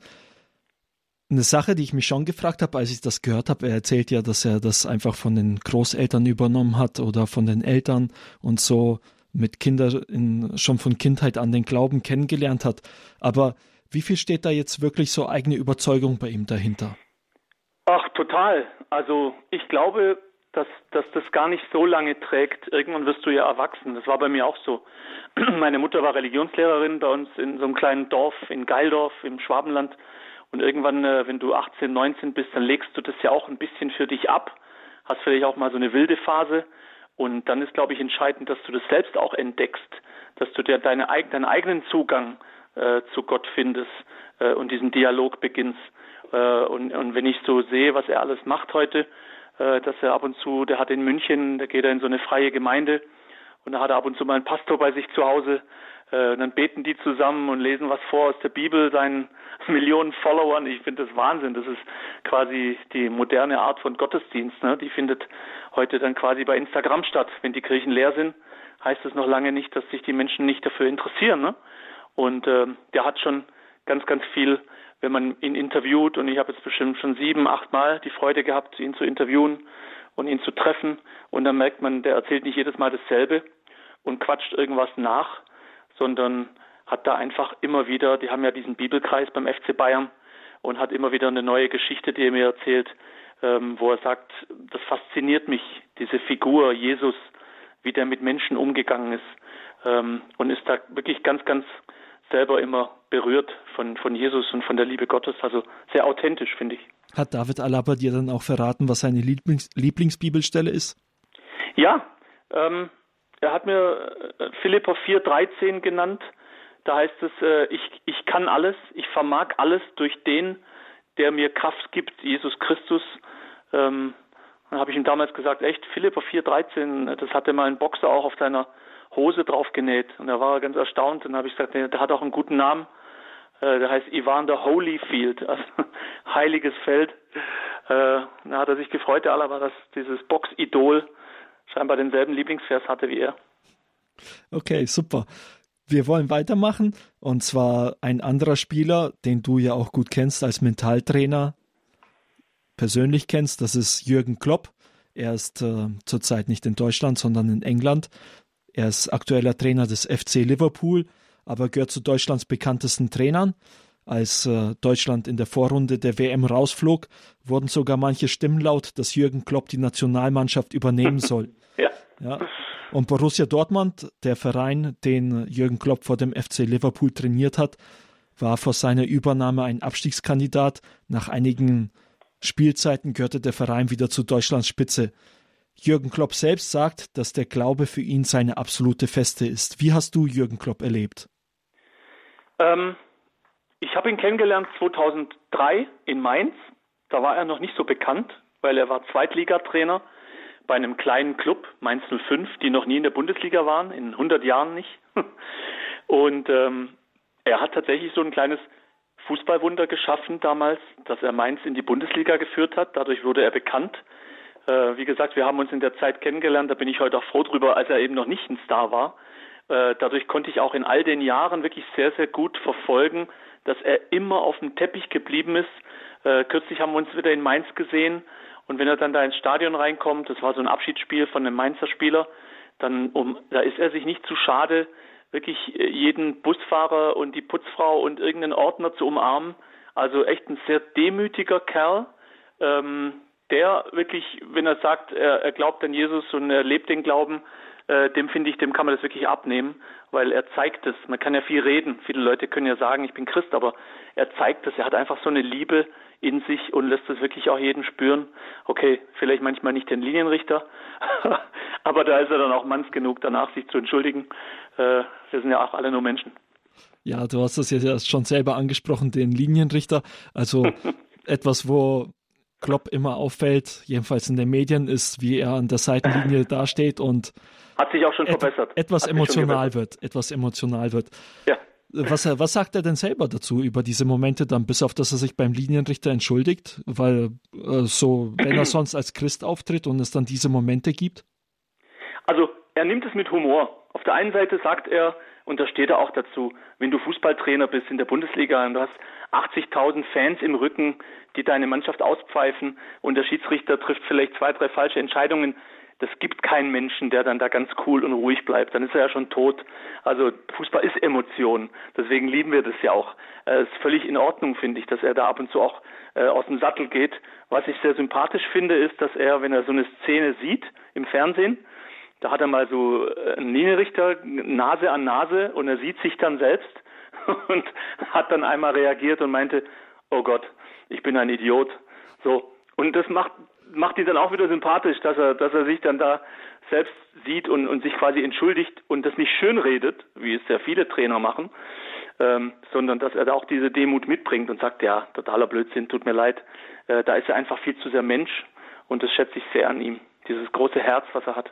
Eine Sache, die ich mich schon gefragt habe, als ich das gehört habe, er erzählt ja, dass er das einfach von den Großeltern übernommen hat oder von den Eltern und so mit Kindern schon von Kindheit an den Glauben kennengelernt hat. Aber wie viel steht da jetzt wirklich so eigene Überzeugung bei ihm dahinter? Ach, total. Also ich glaube, dass, dass das gar nicht so lange trägt. Irgendwann wirst du ja erwachsen. Das war bei mir auch so. Meine Mutter war Religionslehrerin bei uns in so einem kleinen Dorf in Geildorf im Schwabenland. Und irgendwann, äh, wenn du 18, 19 bist, dann legst du das ja auch ein bisschen für dich ab. Hast vielleicht auch mal so eine wilde Phase. Und dann ist, glaube ich, entscheidend, dass du das selbst auch entdeckst, dass du dir deine, deinen eigenen Zugang äh, zu Gott findest äh, und diesen Dialog beginnst. Äh, und, und wenn ich so sehe, was er alles macht heute, äh, dass er ab und zu, der hat in München, da geht er in so eine freie Gemeinde und da hat er ab und zu mal einen Pastor bei sich zu Hause. Äh, dann beten die zusammen und lesen was vor aus der Bibel seinen Millionen Followern. Ich finde das Wahnsinn. Das ist quasi die moderne Art von Gottesdienst. Ne? Die findet heute dann quasi bei Instagram statt. Wenn die Kirchen leer sind, heißt es noch lange nicht, dass sich die Menschen nicht dafür interessieren. Ne? Und äh, der hat schon ganz, ganz viel, wenn man ihn interviewt, und ich habe jetzt bestimmt schon sieben, acht Mal die Freude gehabt, ihn zu interviewen und ihn zu treffen. Und dann merkt man, der erzählt nicht jedes Mal dasselbe und quatscht irgendwas nach, sondern hat da einfach immer wieder, die haben ja diesen Bibelkreis beim FC Bayern und hat immer wieder eine neue Geschichte, die er mir erzählt, ähm, wo er sagt, das fasziniert mich, diese Figur Jesus, wie der mit Menschen umgegangen ist ähm, und ist da wirklich ganz, ganz selber immer berührt von, von Jesus und von der Liebe Gottes. Also sehr authentisch, finde ich. Hat David Alaba dir dann auch verraten, was seine Lieblings Lieblingsbibelstelle ist? Ja, ähm, er hat mir äh, Philippa 4,13 genannt. Da heißt es, äh, ich, ich kann alles, ich vermag alles durch den, der mir Kraft gibt, Jesus Christus. Ähm, dann habe ich ihm damals gesagt, echt, Philippa 4,13, das hatte mal ein Boxer auch auf seiner Hose draufgenäht. Und da war er ganz erstaunt. Und dann habe ich gesagt, der, der hat auch einen guten Namen. Äh, der heißt Evander Holyfield, also heiliges Feld. Äh, da hat er sich gefreut, der Aller dass dieses Box-Idol scheinbar denselben Lieblingsvers hatte wie er. Okay, super. Wir wollen weitermachen und zwar ein anderer Spieler, den du ja auch gut kennst als Mentaltrainer, persönlich kennst. Das ist Jürgen Klopp. Er ist äh, zurzeit nicht in Deutschland, sondern in England. Er ist aktueller Trainer des FC Liverpool, aber gehört zu Deutschlands bekanntesten Trainern. Als äh, Deutschland in der Vorrunde der WM rausflog, wurden sogar manche Stimmen laut, dass Jürgen Klopp die Nationalmannschaft übernehmen soll. ja. Und Borussia Dortmund, der Verein, den Jürgen Klopp vor dem FC Liverpool trainiert hat, war vor seiner Übernahme ein Abstiegskandidat. Nach einigen Spielzeiten gehörte der Verein wieder zu Deutschlands Spitze. Jürgen Klopp selbst sagt, dass der Glaube für ihn seine absolute Feste ist. Wie hast du Jürgen Klopp erlebt? Ähm, ich habe ihn kennengelernt 2003 in Mainz. Da war er noch nicht so bekannt, weil er war Zweitligatrainer bei einem kleinen Club, Mainz 05, die noch nie in der Bundesliga waren, in 100 Jahren nicht. Und ähm, er hat tatsächlich so ein kleines Fußballwunder geschaffen damals, dass er Mainz in die Bundesliga geführt hat. Dadurch wurde er bekannt. Äh, wie gesagt, wir haben uns in der Zeit kennengelernt. Da bin ich heute auch froh drüber, als er eben noch nicht ein Star war. Äh, dadurch konnte ich auch in all den Jahren wirklich sehr, sehr gut verfolgen, dass er immer auf dem Teppich geblieben ist. Äh, kürzlich haben wir uns wieder in Mainz gesehen. Und wenn er dann da ins Stadion reinkommt, das war so ein Abschiedsspiel von einem Mainzer Spieler, dann um, da ist er sich nicht zu schade, wirklich äh, jeden Busfahrer und die Putzfrau und irgendeinen Ordner zu umarmen. Also echt ein sehr demütiger Kerl, ähm, der wirklich, wenn er sagt, er, er glaubt an Jesus und er lebt den Glauben, äh, dem finde ich, dem kann man das wirklich abnehmen, weil er zeigt es. Man kann ja viel reden. Viele Leute können ja sagen, ich bin Christ, aber er zeigt es. Er hat einfach so eine Liebe in sich und lässt es wirklich auch jeden spüren. Okay, vielleicht manchmal nicht den Linienrichter, aber da ist er dann auch manns genug, danach sich zu entschuldigen. Äh, wir sind ja auch alle nur Menschen. Ja, du hast das ja schon selber angesprochen, den Linienrichter. Also etwas, wo Klopp immer auffällt, jedenfalls in den Medien, ist, wie er an der Seitenlinie dasteht und hat sich auch schon et verbessert. Etwas emotional wird, etwas emotional wird. Ja. Was, was sagt er denn selber dazu über diese Momente dann, bis auf dass er sich beim Linienrichter entschuldigt, weil äh, so, wenn er sonst als Christ auftritt und es dann diese Momente gibt? Also er nimmt es mit Humor. Auf der einen Seite sagt er, und da steht er auch dazu, wenn du Fußballtrainer bist in der Bundesliga und du hast 80.000 Fans im Rücken, die deine Mannschaft auspfeifen und der Schiedsrichter trifft vielleicht zwei, drei falsche Entscheidungen, das gibt keinen Menschen, der dann da ganz cool und ruhig bleibt. Dann ist er ja schon tot. Also Fußball ist Emotion. Deswegen lieben wir das ja auch. Es äh, ist völlig in Ordnung, finde ich, dass er da ab und zu auch äh, aus dem Sattel geht. Was ich sehr sympathisch finde, ist, dass er, wenn er so eine Szene sieht im Fernsehen, da hat er mal so äh, einen Linienrichter Nase an Nase und er sieht sich dann selbst und hat dann einmal reagiert und meinte, oh Gott, ich bin ein Idiot. So. Und das macht macht ihn dann auch wieder sympathisch, dass er, dass er sich dann da selbst sieht und, und sich quasi entschuldigt und das nicht schön redet, wie es sehr viele Trainer machen, ähm, sondern dass er da auch diese Demut mitbringt und sagt, ja, totaler Blödsinn, tut mir leid. Äh, da ist er einfach viel zu sehr Mensch und das schätze ich sehr an ihm, dieses große Herz, was er hat.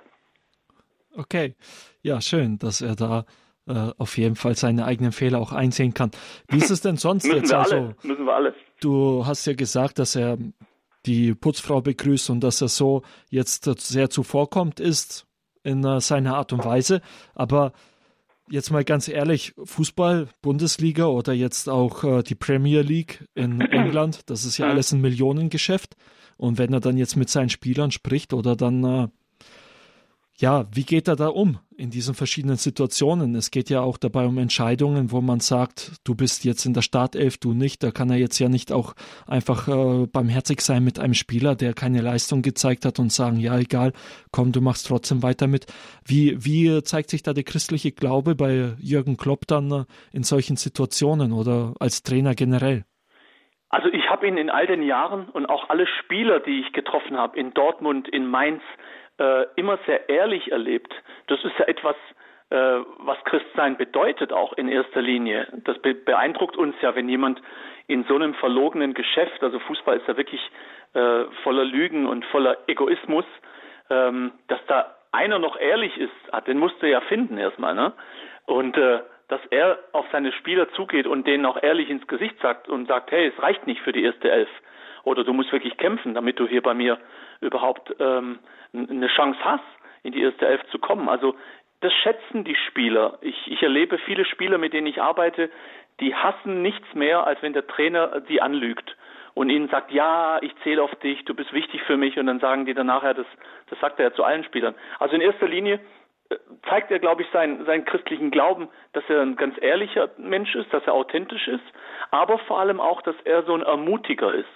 Okay, ja, schön, dass er da äh, auf jeden Fall seine eigenen Fehler auch einsehen kann. Wie ist es denn sonst müssen jetzt? Wir also, alle, müssen wir alle. Du hast ja gesagt, dass er die Putzfrau begrüßt und dass er so jetzt sehr zuvorkommt ist in uh, seiner Art und Weise. Aber jetzt mal ganz ehrlich, Fußball, Bundesliga oder jetzt auch uh, die Premier League in England, das ist ja alles ein Millionengeschäft. Und wenn er dann jetzt mit seinen Spielern spricht oder dann uh, ja, wie geht er da um in diesen verschiedenen Situationen? Es geht ja auch dabei um Entscheidungen, wo man sagt, du bist jetzt in der Startelf, du nicht. Da kann er jetzt ja nicht auch einfach äh, barmherzig sein mit einem Spieler, der keine Leistung gezeigt hat und sagen, ja, egal, komm, du machst trotzdem weiter mit. Wie, wie zeigt sich da der christliche Glaube bei Jürgen Klopp dann äh, in solchen Situationen oder als Trainer generell? Also ich habe ihn in all den Jahren und auch alle Spieler, die ich getroffen habe, in Dortmund, in Mainz, äh, immer sehr ehrlich erlebt. Das ist ja etwas, äh, was Christsein bedeutet, auch in erster Linie. Das be beeindruckt uns ja, wenn jemand in so einem verlogenen Geschäft, also Fußball ist ja wirklich äh, voller Lügen und voller Egoismus, ähm, dass da einer noch ehrlich ist, ah, den musst du ja finden erstmal, ne? Und äh, dass er auf seine Spieler zugeht und denen auch ehrlich ins Gesicht sagt und sagt, hey, es reicht nicht für die erste Elf. Oder du musst wirklich kämpfen, damit du hier bei mir überhaupt ähm, eine Chance hast, in die erste Elf zu kommen. Also das schätzen die Spieler. Ich, ich erlebe viele Spieler, mit denen ich arbeite, die hassen nichts mehr, als wenn der Trainer die anlügt und ihnen sagt, ja, ich zähle auf dich, du bist wichtig für mich und dann sagen die dann nachher, das, das sagt er ja zu allen Spielern. Also in erster Linie äh, zeigt er, glaube ich, seinen, seinen christlichen Glauben, dass er ein ganz ehrlicher Mensch ist, dass er authentisch ist, aber vor allem auch, dass er so ein Ermutiger ist.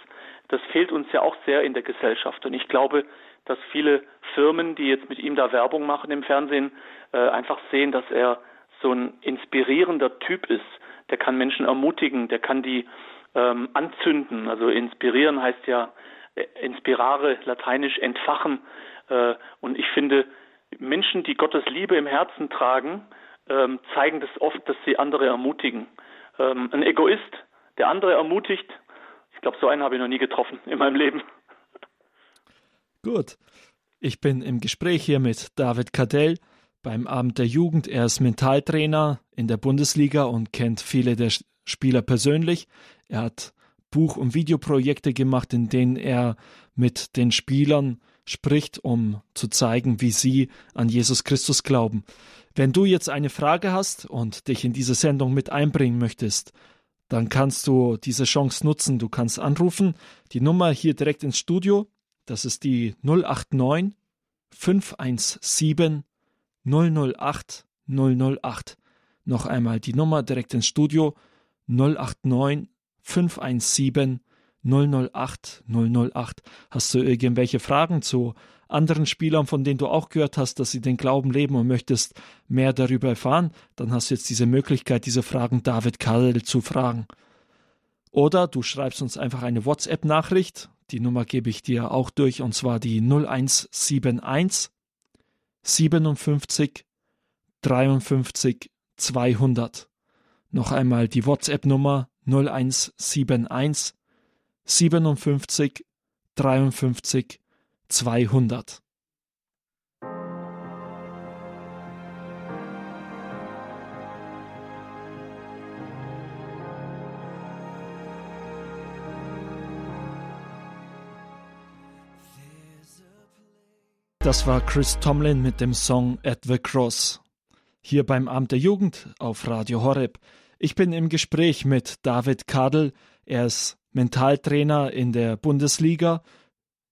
Das fehlt uns ja auch sehr in der Gesellschaft und ich glaube, dass viele Firmen, die jetzt mit ihm da Werbung machen im Fernsehen, äh, einfach sehen, dass er so ein inspirierender Typ ist. Der kann Menschen ermutigen, der kann die ähm, anzünden. Also inspirieren heißt ja äh, inspirare, lateinisch entfachen. Äh, und ich finde, Menschen, die Gottes Liebe im Herzen tragen, ähm, zeigen das oft, dass sie andere ermutigen. Ähm, ein Egoist, der andere ermutigt, glaube, so einen habe ich noch nie getroffen in meinem Leben. Gut. Ich bin im Gespräch hier mit David Cadell beim Abend der Jugend. Er ist Mentaltrainer in der Bundesliga und kennt viele der Spieler persönlich. Er hat Buch- und Videoprojekte gemacht, in denen er mit den Spielern spricht, um zu zeigen, wie sie an Jesus Christus glauben. Wenn du jetzt eine Frage hast und dich in diese Sendung mit einbringen möchtest, dann kannst du diese Chance nutzen. Du kannst anrufen, die Nummer hier direkt ins Studio, das ist die 089 517 008 008. Noch einmal die Nummer direkt ins Studio 089 517 008 008. Hast du irgendwelche Fragen zu anderen Spielern, von denen du auch gehört hast, dass sie den Glauben leben und möchtest mehr darüber erfahren, dann hast du jetzt diese Möglichkeit, diese Fragen David Karl zu fragen. Oder du schreibst uns einfach eine WhatsApp-Nachricht. Die Nummer gebe ich dir auch durch, und zwar die 0171 57 53 200. Noch einmal die WhatsApp-Nummer 0171 57 53 200. Das war Chris Tomlin mit dem Song At the Cross. Hier beim Amt der Jugend auf Radio Horeb. Ich bin im Gespräch mit David Kadel. Er ist Mentaltrainer in der Bundesliga.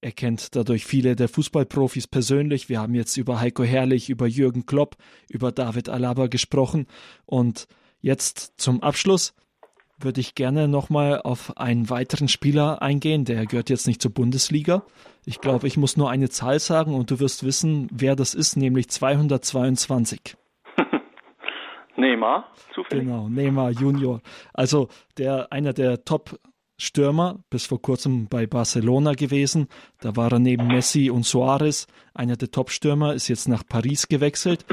Er kennt dadurch viele der Fußballprofis persönlich. Wir haben jetzt über Heiko Herrlich, über Jürgen Klopp, über David Alaba gesprochen. Und jetzt zum Abschluss würde ich gerne nochmal auf einen weiteren Spieler eingehen. Der gehört jetzt nicht zur Bundesliga. Ich glaube, ich muss nur eine Zahl sagen und du wirst wissen, wer das ist, nämlich 222. Neymar, zufällig. Genau, Neymar Junior. Also der einer der Top Stürmer, bis vor kurzem bei Barcelona gewesen. Da war er neben Messi und Suarez einer der Top-Stürmer, ist jetzt nach Paris gewechselt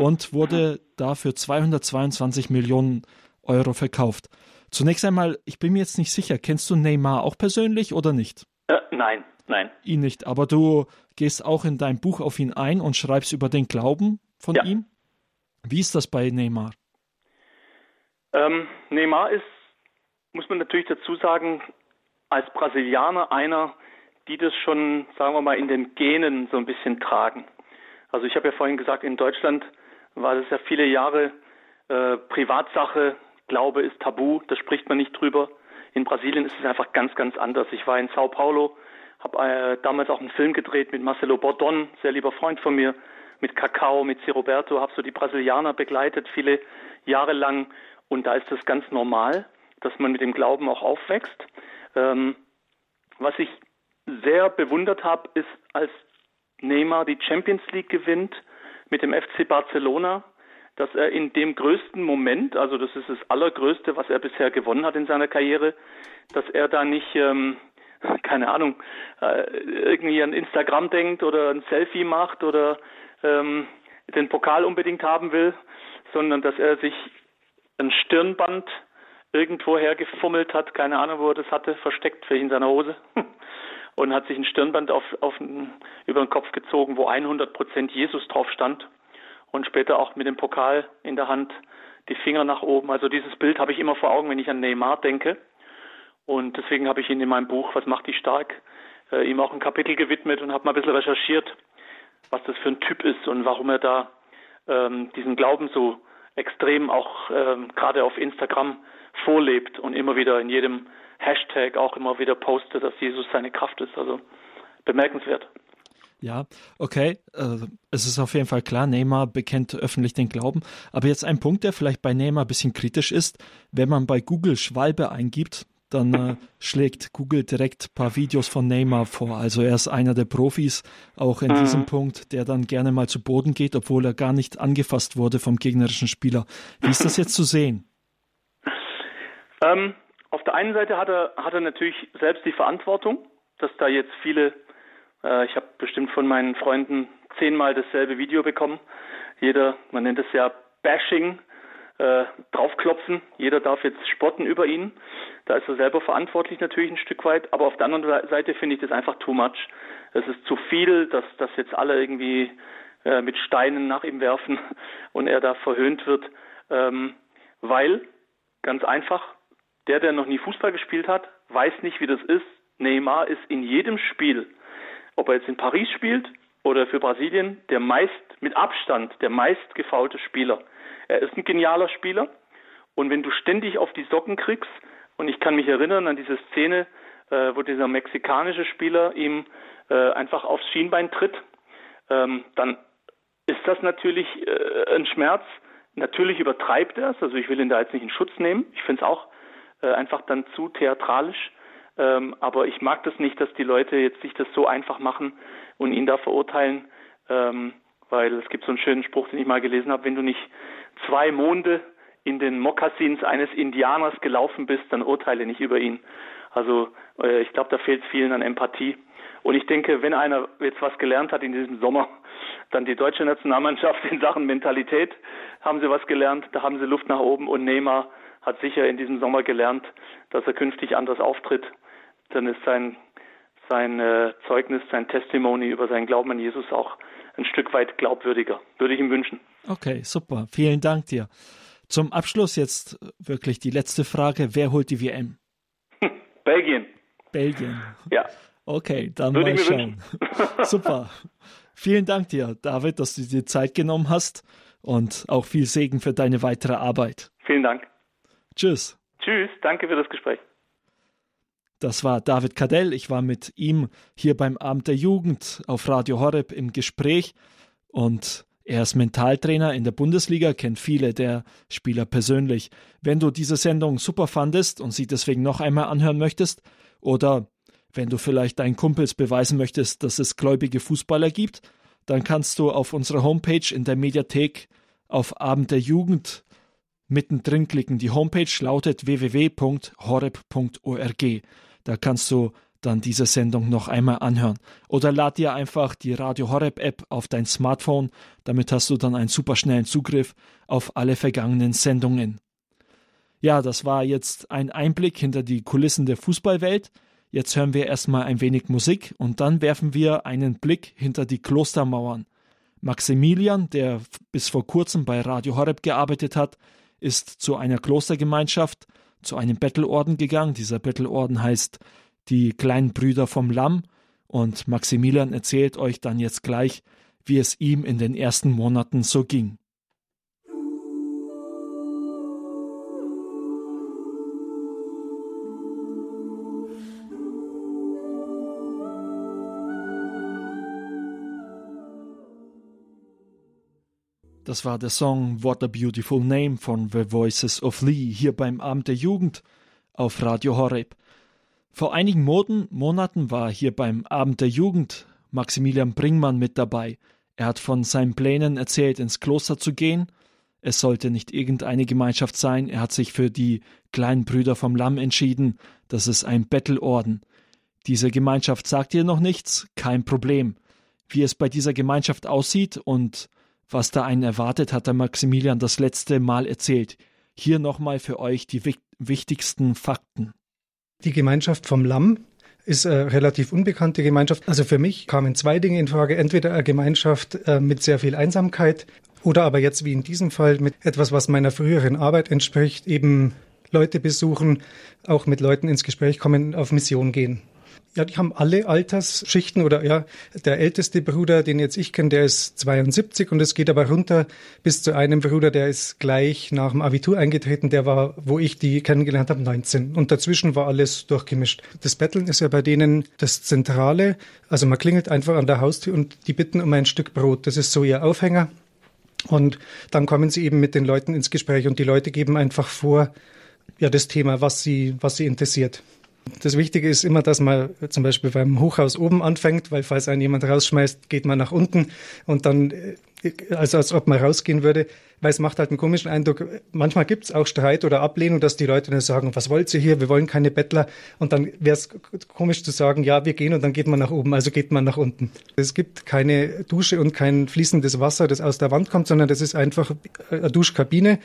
und wurde da für 222 Millionen Euro verkauft. Zunächst einmal, ich bin mir jetzt nicht sicher, kennst du Neymar auch persönlich oder nicht? Äh, nein, nein. Ihn nicht, aber du gehst auch in dein Buch auf ihn ein und schreibst über den Glauben von ja. ihm. Wie ist das bei Neymar? Ähm, Neymar ist, muss man natürlich dazu sagen, als Brasilianer einer, die das schon, sagen wir mal, in den Genen so ein bisschen tragen. Also ich habe ja vorhin gesagt, in Deutschland war das ja viele Jahre äh, Privatsache, Glaube ist tabu, da spricht man nicht drüber. In Brasilien ist es einfach ganz, ganz anders. Ich war in Sao Paulo, habe äh, damals auch einen Film gedreht mit Marcelo Bordon, sehr lieber Freund von mir, mit Cacao, mit C. Roberto, habe so die Brasilianer begleitet, viele Jahre lang. Und da ist es ganz normal, dass man mit dem Glauben auch aufwächst. Ähm, was ich sehr bewundert habe, ist, als Neymar die Champions League gewinnt mit dem FC Barcelona, dass er in dem größten Moment, also das ist das allergrößte, was er bisher gewonnen hat in seiner Karriere, dass er da nicht, ähm, keine Ahnung, äh, irgendwie an Instagram denkt oder ein Selfie macht oder ähm, den Pokal unbedingt haben will, sondern dass er sich ein Stirnband irgendwo hergefummelt hat, keine Ahnung, wo er das hatte, versteckt ihn in seiner Hose und hat sich ein Stirnband auf, auf, über den Kopf gezogen, wo 100 Prozent Jesus drauf stand und später auch mit dem Pokal in der Hand die Finger nach oben. Also dieses Bild habe ich immer vor Augen, wenn ich an Neymar denke. Und deswegen habe ich ihn in meinem Buch, Was macht dich stark, äh, ihm auch ein Kapitel gewidmet und habe mal ein bisschen recherchiert, was das für ein Typ ist und warum er da ähm, diesen Glauben so extrem auch ähm, gerade auf Instagram vorlebt und immer wieder in jedem Hashtag auch immer wieder postet, dass Jesus seine Kraft ist. Also bemerkenswert. Ja, okay. Äh, es ist auf jeden Fall klar, Neymar bekennt öffentlich den Glauben. Aber jetzt ein Punkt, der vielleicht bei Neymar ein bisschen kritisch ist. Wenn man bei Google Schwalbe eingibt, dann äh, schlägt Google direkt ein paar Videos von Neymar vor. Also er ist einer der Profis, auch in mhm. diesem Punkt, der dann gerne mal zu Boden geht, obwohl er gar nicht angefasst wurde vom gegnerischen Spieler. Wie ist das jetzt zu sehen? Ähm, auf der einen Seite hat er, hat er natürlich selbst die Verantwortung, dass da jetzt viele, äh, ich habe bestimmt von meinen Freunden zehnmal dasselbe Video bekommen. Jeder, man nennt es ja Bashing, äh, draufklopfen. Jeder darf jetzt spotten über ihn. Da ist er selber verantwortlich natürlich ein Stück weit. Aber auf der anderen Seite finde ich das einfach too much. Es ist zu viel, dass, dass jetzt alle irgendwie äh, mit Steinen nach ihm werfen und er da verhöhnt wird. Ähm, weil, ganz einfach, der, der noch nie Fußball gespielt hat, weiß nicht, wie das ist. Neymar ist in jedem Spiel, ob er jetzt in Paris spielt oder für Brasilien, der meist, mit Abstand, der meist gefaulte Spieler. Er ist ein genialer Spieler. Und wenn du ständig auf die Socken kriegst, und ich kann mich erinnern an diese Szene, äh, wo dieser mexikanische Spieler ihm äh, einfach aufs Schienbein tritt, ähm, dann ist das natürlich äh, ein Schmerz. Natürlich übertreibt er es, also ich will ihn da jetzt nicht in Schutz nehmen. Ich finde es auch äh, einfach dann zu theatralisch. Ähm, aber ich mag das nicht, dass die Leute jetzt sich das so einfach machen und ihn da verurteilen, ähm, weil es gibt so einen schönen Spruch, den ich mal gelesen habe, wenn du nicht zwei Monde in den Mokassins eines Indianers gelaufen bist, dann urteile nicht über ihn. Also äh, ich glaube, da fehlt vielen an Empathie. Und ich denke, wenn einer jetzt was gelernt hat in diesem Sommer, dann die deutsche Nationalmannschaft in Sachen Mentalität haben sie was gelernt, da haben sie Luft nach oben und Neymar hat sicher in diesem Sommer gelernt, dass er künftig anders auftritt. Dann ist sein, sein äh, Zeugnis, sein Testimony über seinen Glauben an Jesus auch ein Stück weit glaubwürdiger. Würde ich ihm wünschen. Okay, super. Vielen Dank dir. Zum Abschluss jetzt wirklich die letzte Frage. Wer holt die WM? Belgien. Belgien. Ja. Okay, dann Würde mal schauen. Super. Vielen Dank dir, David, dass du dir Zeit genommen hast und auch viel Segen für deine weitere Arbeit. Vielen Dank. Tschüss. Tschüss, danke für das Gespräch. Das war David Kadell. Ich war mit ihm hier beim Abend der Jugend auf Radio Horeb im Gespräch und er ist Mentaltrainer in der Bundesliga, kennt viele der Spieler persönlich. Wenn du diese Sendung super fandest und sie deswegen noch einmal anhören möchtest, oder wenn du vielleicht deinen Kumpels beweisen möchtest, dass es gläubige Fußballer gibt, dann kannst du auf unserer Homepage in der Mediathek auf Abend der Jugend mittendrin klicken. Die Homepage lautet www.horeb.org. Da kannst du dann diese Sendung noch einmal anhören. Oder lad dir einfach die Radio Horeb App auf dein Smartphone, damit hast du dann einen superschnellen Zugriff auf alle vergangenen Sendungen. Ja, das war jetzt ein Einblick hinter die Kulissen der Fußballwelt. Jetzt hören wir erstmal ein wenig Musik und dann werfen wir einen Blick hinter die Klostermauern. Maximilian, der bis vor kurzem bei Radio Horeb gearbeitet hat, ist zu einer Klostergemeinschaft, zu einem Bettelorden gegangen. Dieser Bettelorden heißt die kleinen Brüder vom Lamm, und Maximilian erzählt euch dann jetzt gleich, wie es ihm in den ersten Monaten so ging. Das war der Song What a Beautiful Name von The Voices of Lee hier beim Abend der Jugend auf Radio Horeb. Vor einigen Monaten war hier beim Abend der Jugend Maximilian Bringmann mit dabei. Er hat von seinen Plänen erzählt, ins Kloster zu gehen. Es sollte nicht irgendeine Gemeinschaft sein. Er hat sich für die kleinen Brüder vom Lamm entschieden. Das ist ein Bettelorden. Diese Gemeinschaft sagt ihr noch nichts? Kein Problem. Wie es bei dieser Gemeinschaft aussieht und was da einen erwartet, hat der Maximilian das letzte Mal erzählt. Hier nochmal für euch die wichtigsten Fakten. Die Gemeinschaft vom Lamm ist eine relativ unbekannte Gemeinschaft. Also für mich kamen zwei Dinge in Frage. Entweder eine Gemeinschaft äh, mit sehr viel Einsamkeit oder aber jetzt wie in diesem Fall mit etwas, was meiner früheren Arbeit entspricht, eben Leute besuchen, auch mit Leuten ins Gespräch kommen, auf Mission gehen. Ja, die haben alle Altersschichten oder ja, der älteste Bruder, den jetzt ich kenne, der ist 72 und es geht aber runter bis zu einem Bruder, der ist gleich nach dem Abitur eingetreten, der war, wo ich die kennengelernt habe, 19. Und dazwischen war alles durchgemischt. Das Betteln ist ja bei denen das Zentrale. Also man klingelt einfach an der Haustür und die bitten um ein Stück Brot. Das ist so ihr Aufhänger. Und dann kommen sie eben mit den Leuten ins Gespräch und die Leute geben einfach vor, ja, das Thema, was sie, was sie interessiert. Das Wichtige ist immer, dass man zum Beispiel beim Hochhaus oben anfängt, weil falls einen jemand rausschmeißt, geht man nach unten und dann, äh, also als ob man rausgehen würde, weil es macht halt einen komischen Eindruck. Manchmal gibt es auch Streit oder Ablehnung, dass die Leute dann sagen, was wollt ihr hier, wir wollen keine Bettler und dann wäre es komisch zu sagen, ja, wir gehen und dann geht man nach oben, also geht man nach unten. Es gibt keine Dusche und kein fließendes Wasser, das aus der Wand kommt, sondern das ist einfach eine Duschkabine,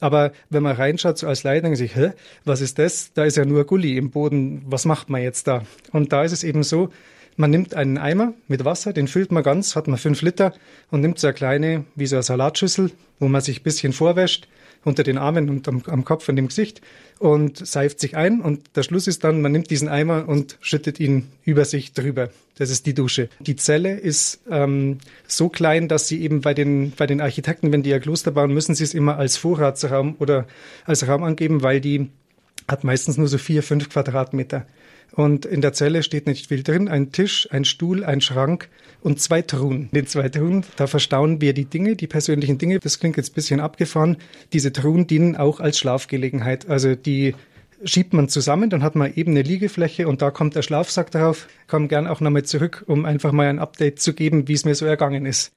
aber wenn man reinschaut, so als Leiter, denkt sich, hä, was ist das? Da ist ja nur Gully im Boden. Was macht man jetzt da? Und da ist es eben so, man nimmt einen Eimer mit Wasser, den füllt man ganz, hat man fünf Liter und nimmt so eine kleine, wie so eine Salatschüssel, wo man sich ein bisschen vorwäscht, unter den Armen und am, am Kopf und dem Gesicht und seift sich ein. Und der Schluss ist dann, man nimmt diesen Eimer und schüttet ihn über sich drüber. Das ist die Dusche. Die Zelle ist ähm, so klein, dass sie eben bei den, bei den Architekten, wenn die ihr Kloster bauen, müssen sie es immer als Vorratsraum oder als Raum angeben, weil die hat meistens nur so vier, fünf Quadratmeter. Und in der Zelle steht nicht viel drin. Ein Tisch, ein Stuhl, ein Schrank und zwei Truhen. In den zwei Truhen, da verstauen wir die Dinge, die persönlichen Dinge. Das klingt jetzt ein bisschen abgefahren. Diese Truhen dienen auch als Schlafgelegenheit. Also die schiebt man zusammen, dann hat man eben eine Liegefläche und da kommt der Schlafsack drauf. Komm gern auch nochmal zurück, um einfach mal ein Update zu geben, wie es mir so ergangen ist.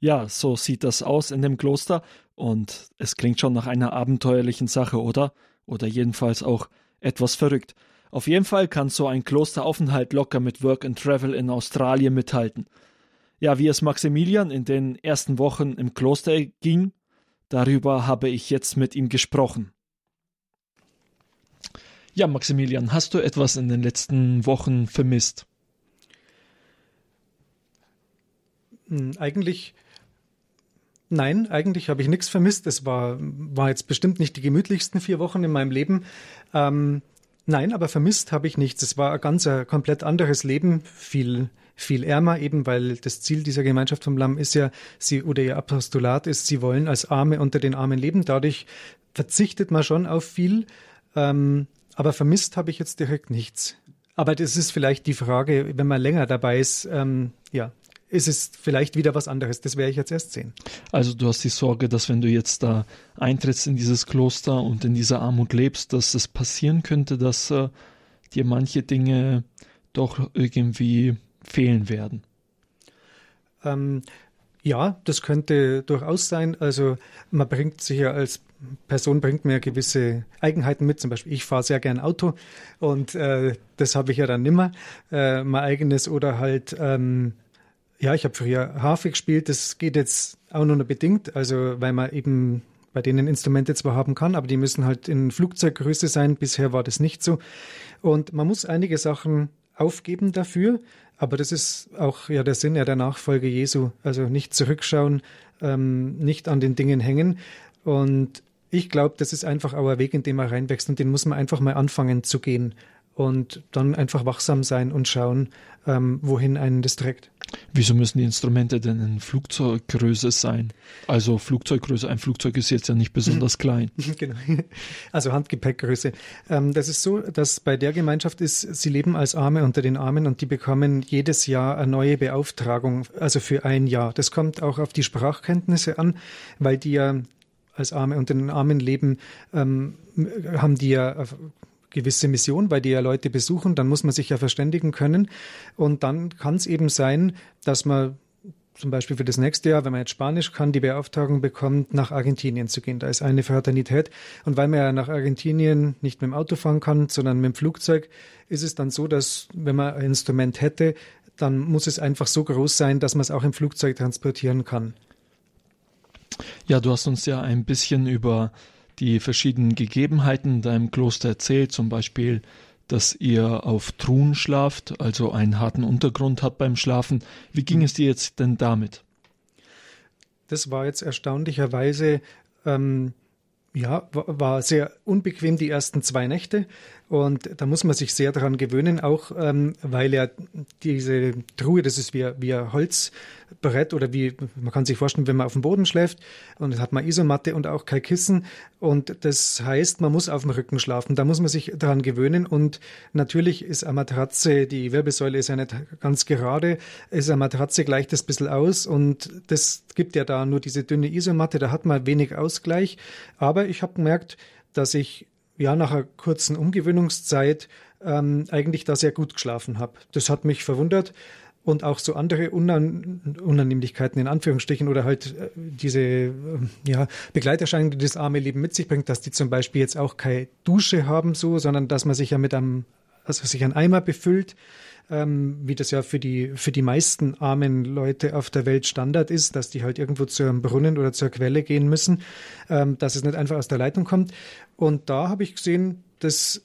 Ja, so sieht das aus in dem Kloster und es klingt schon nach einer abenteuerlichen Sache, oder? Oder jedenfalls auch etwas verrückt. Auf jeden Fall kann so ein Klosteraufenthalt locker mit Work and Travel in Australien mithalten. Ja, wie es Maximilian in den ersten Wochen im Kloster ging, darüber habe ich jetzt mit ihm gesprochen. Ja, Maximilian, hast du etwas in den letzten Wochen vermisst? Hm, eigentlich Nein, eigentlich habe ich nichts vermisst. Es war, war jetzt bestimmt nicht die gemütlichsten vier Wochen in meinem Leben. Ähm, Nein, aber vermisst habe ich nichts. Es war ein ganz ein komplett anderes Leben, viel viel ärmer, eben weil das Ziel dieser Gemeinschaft vom Lamm ist ja, sie oder ihr Apostolat ist, sie wollen als Arme unter den Armen leben. Dadurch verzichtet man schon auf viel, ähm, aber vermisst habe ich jetzt direkt nichts. Aber das ist vielleicht die Frage, wenn man länger dabei ist, ähm, ja, ist es vielleicht wieder was anderes. Das werde ich jetzt erst sehen. Also du hast die Sorge, dass wenn du jetzt da eintrittst in dieses Kloster und in dieser Armut lebst, dass es passieren könnte, dass äh, dir manche Dinge doch irgendwie fehlen werden. Ähm, ja, das könnte durchaus sein. Also man bringt sich ja als Person bringt mir gewisse Eigenheiten mit. Zum Beispiel, ich fahre sehr gern Auto und äh, das habe ich ja dann nimmer. Äh, mein eigenes oder halt ähm, ja, ich habe früher Harfe gespielt. Das geht jetzt auch nur bedingt, also weil man eben bei denen Instrumente zwar haben kann, aber die müssen halt in Flugzeuggröße sein. Bisher war das nicht so. Und man muss einige Sachen aufgeben dafür, aber das ist auch ja der Sinn ja der Nachfolge Jesu. Also nicht zurückschauen, ähm, nicht an den Dingen hängen. Und ich glaube, das ist einfach auch ein Weg, in den man reinwächst und den muss man einfach mal anfangen zu gehen und dann einfach wachsam sein und schauen, ähm, wohin einen das trägt. Wieso müssen die Instrumente denn in Flugzeuggröße sein? Also Flugzeuggröße, ein Flugzeug ist jetzt ja nicht besonders klein. genau. Also Handgepäckgröße. Ähm, das ist so, dass bei der Gemeinschaft ist, sie leben als Arme unter den Armen und die bekommen jedes Jahr eine neue Beauftragung, also für ein Jahr. Das kommt auch auf die Sprachkenntnisse an, weil die ja als Arme unter den Armen leben, ähm, haben die ja gewisse Mission, weil die ja Leute besuchen, dann muss man sich ja verständigen können. Und dann kann es eben sein, dass man zum Beispiel für das nächste Jahr, wenn man jetzt Spanisch kann, die Beauftragung bekommt, nach Argentinien zu gehen. Da ist eine Fraternität. Und weil man ja nach Argentinien nicht mit dem Auto fahren kann, sondern mit dem Flugzeug, ist es dann so, dass wenn man ein Instrument hätte, dann muss es einfach so groß sein, dass man es auch im Flugzeug transportieren kann. Ja, du hast uns ja ein bisschen über die verschiedenen Gegebenheiten in deinem Kloster erzählt, zum Beispiel, dass ihr auf Truhen schlaft, also einen harten Untergrund habt beim Schlafen. Wie ging es dir jetzt denn damit? Das war jetzt erstaunlicherweise, ähm, ja, war sehr unbequem die ersten zwei Nächte. Und da muss man sich sehr daran gewöhnen, auch ähm, weil ja diese Truhe, das ist wie, wie ein Holzbrett oder wie, man kann sich vorstellen, wenn man auf dem Boden schläft und hat man Isomatte und auch kein Kissen. Und das heißt, man muss auf dem Rücken schlafen. Da muss man sich daran gewöhnen. Und natürlich ist eine Matratze, die Wirbelsäule ist ja nicht ganz gerade, ist eine Matratze gleicht das ein bisschen aus und das gibt ja da nur diese dünne Isomatte, da hat man wenig Ausgleich. Aber ich habe gemerkt, dass ich ja nach einer kurzen Umgewöhnungszeit ähm, eigentlich da sehr gut geschlafen habe. Das hat mich verwundert und auch so andere Unan Unannehmlichkeiten in Anführungsstrichen oder halt äh, diese äh, ja, Begleiterscheinungen, die das arme Leben mit sich bringt, dass die zum Beispiel jetzt auch keine Dusche haben so, sondern dass man sich ja mit einem, also sich ein Eimer befüllt, ähm, wie das ja für die, für die meisten armen Leute auf der Welt Standard ist, dass die halt irgendwo zu einem Brunnen oder zur Quelle gehen müssen, ähm, dass es nicht einfach aus der Leitung kommt. Und da habe ich gesehen, dass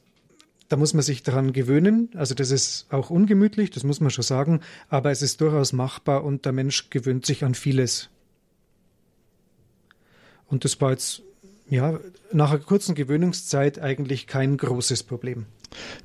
da muss man sich daran gewöhnen. Also das ist auch ungemütlich, das muss man schon sagen, aber es ist durchaus machbar und der Mensch gewöhnt sich an vieles. Und das war jetzt ja nach einer kurzen Gewöhnungszeit eigentlich kein großes Problem.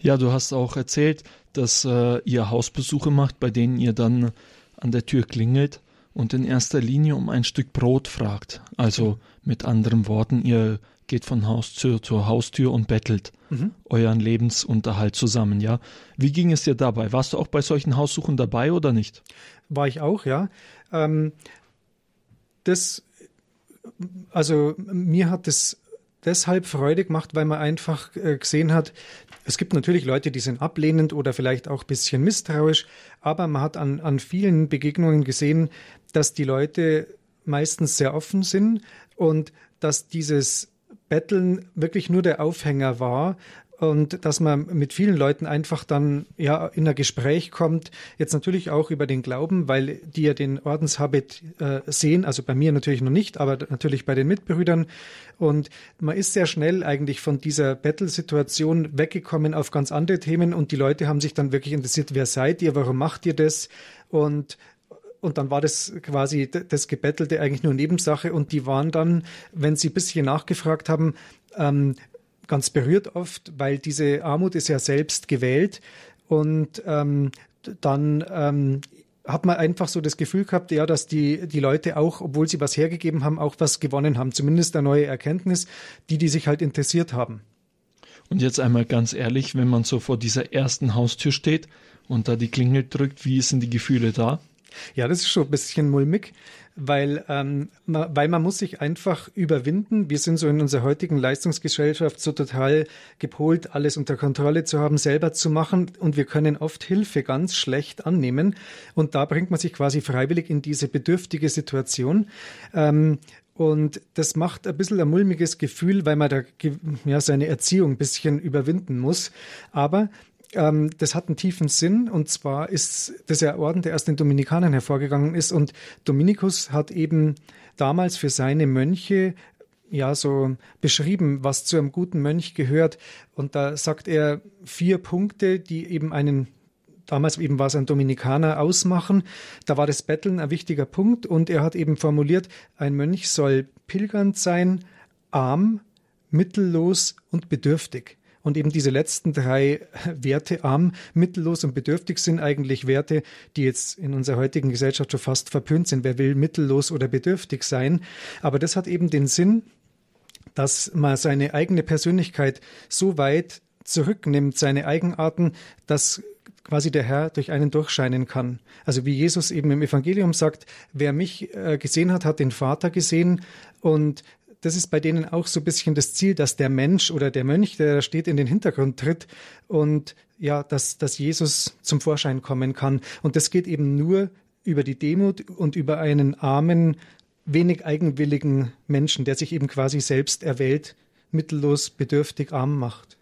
Ja, du hast auch erzählt, dass äh, ihr Hausbesuche macht, bei denen ihr dann an der Tür klingelt und in erster Linie um ein Stück Brot fragt. Also mit anderen Worten, ihr geht von Haustür zur Haustür und bettelt mhm. euren Lebensunterhalt zusammen, ja. Wie ging es dir dabei? Warst du auch bei solchen Haussuchen dabei oder nicht? War ich auch, ja. Ähm, das, also mir hat es deshalb Freude gemacht, weil man einfach äh, gesehen hat, es gibt natürlich Leute, die sind ablehnend oder vielleicht auch ein bisschen misstrauisch, aber man hat an, an vielen Begegnungen gesehen, dass die Leute meistens sehr offen sind und dass dieses Betteln wirklich nur der Aufhänger war und dass man mit vielen Leuten einfach dann ja in ein Gespräch kommt. Jetzt natürlich auch über den Glauben, weil die ja den Ordenshabit äh, sehen, also bei mir natürlich noch nicht, aber natürlich bei den Mitbrüdern. Und man ist sehr schnell eigentlich von dieser Battle-Situation weggekommen auf ganz andere Themen und die Leute haben sich dann wirklich interessiert, wer seid ihr, warum macht ihr das? Und und dann war das quasi das Gebettelte eigentlich nur Nebensache und die waren dann, wenn sie ein bisschen nachgefragt haben, ähm, ganz berührt oft, weil diese Armut ist ja selbst gewählt und ähm, dann ähm, hat man einfach so das Gefühl gehabt, ja, dass die, die Leute auch, obwohl sie was hergegeben haben, auch was gewonnen haben. Zumindest eine neue Erkenntnis, die, die sich halt interessiert haben. Und jetzt einmal ganz ehrlich, wenn man so vor dieser ersten Haustür steht und da die Klingel drückt, wie sind die Gefühle da? Ja, das ist schon ein bisschen mulmig, weil, ähm, weil man muss sich einfach überwinden. Wir sind so in unserer heutigen Leistungsgesellschaft so total gepolt, alles unter Kontrolle zu haben, selber zu machen und wir können oft Hilfe ganz schlecht annehmen und da bringt man sich quasi freiwillig in diese bedürftige Situation. Ähm, und das macht ein bisschen ein mulmiges Gefühl, weil man da ja, seine Erziehung ein bisschen überwinden muss. Aber ähm, das hat einen tiefen Sinn und zwar ist das ja Orden, der erst den Dominikanern hervorgegangen ist und Dominikus hat eben damals für seine Mönche ja so beschrieben, was zu einem guten Mönch gehört und da sagt er vier Punkte, die eben einen damals eben war es ein Dominikaner ausmachen. Da war das Betteln ein wichtiger Punkt und er hat eben formuliert, ein Mönch soll pilgernd sein, arm, mittellos und bedürftig. Und eben diese letzten drei Werte, arm, mittellos und bedürftig, sind eigentlich Werte, die jetzt in unserer heutigen Gesellschaft schon fast verpönt sind. Wer will mittellos oder bedürftig sein? Aber das hat eben den Sinn, dass man seine eigene Persönlichkeit so weit zurücknimmt, seine Eigenarten, dass quasi der Herr durch einen durchscheinen kann. Also wie Jesus eben im Evangelium sagt, wer mich äh, gesehen hat, hat den Vater gesehen und das ist bei denen auch so ein bisschen das Ziel, dass der Mensch oder der Mönch, der da steht, in den Hintergrund tritt und ja, dass, dass Jesus zum Vorschein kommen kann. Und das geht eben nur über die Demut und über einen armen, wenig eigenwilligen Menschen, der sich eben quasi selbst erwählt, mittellos, bedürftig, arm macht.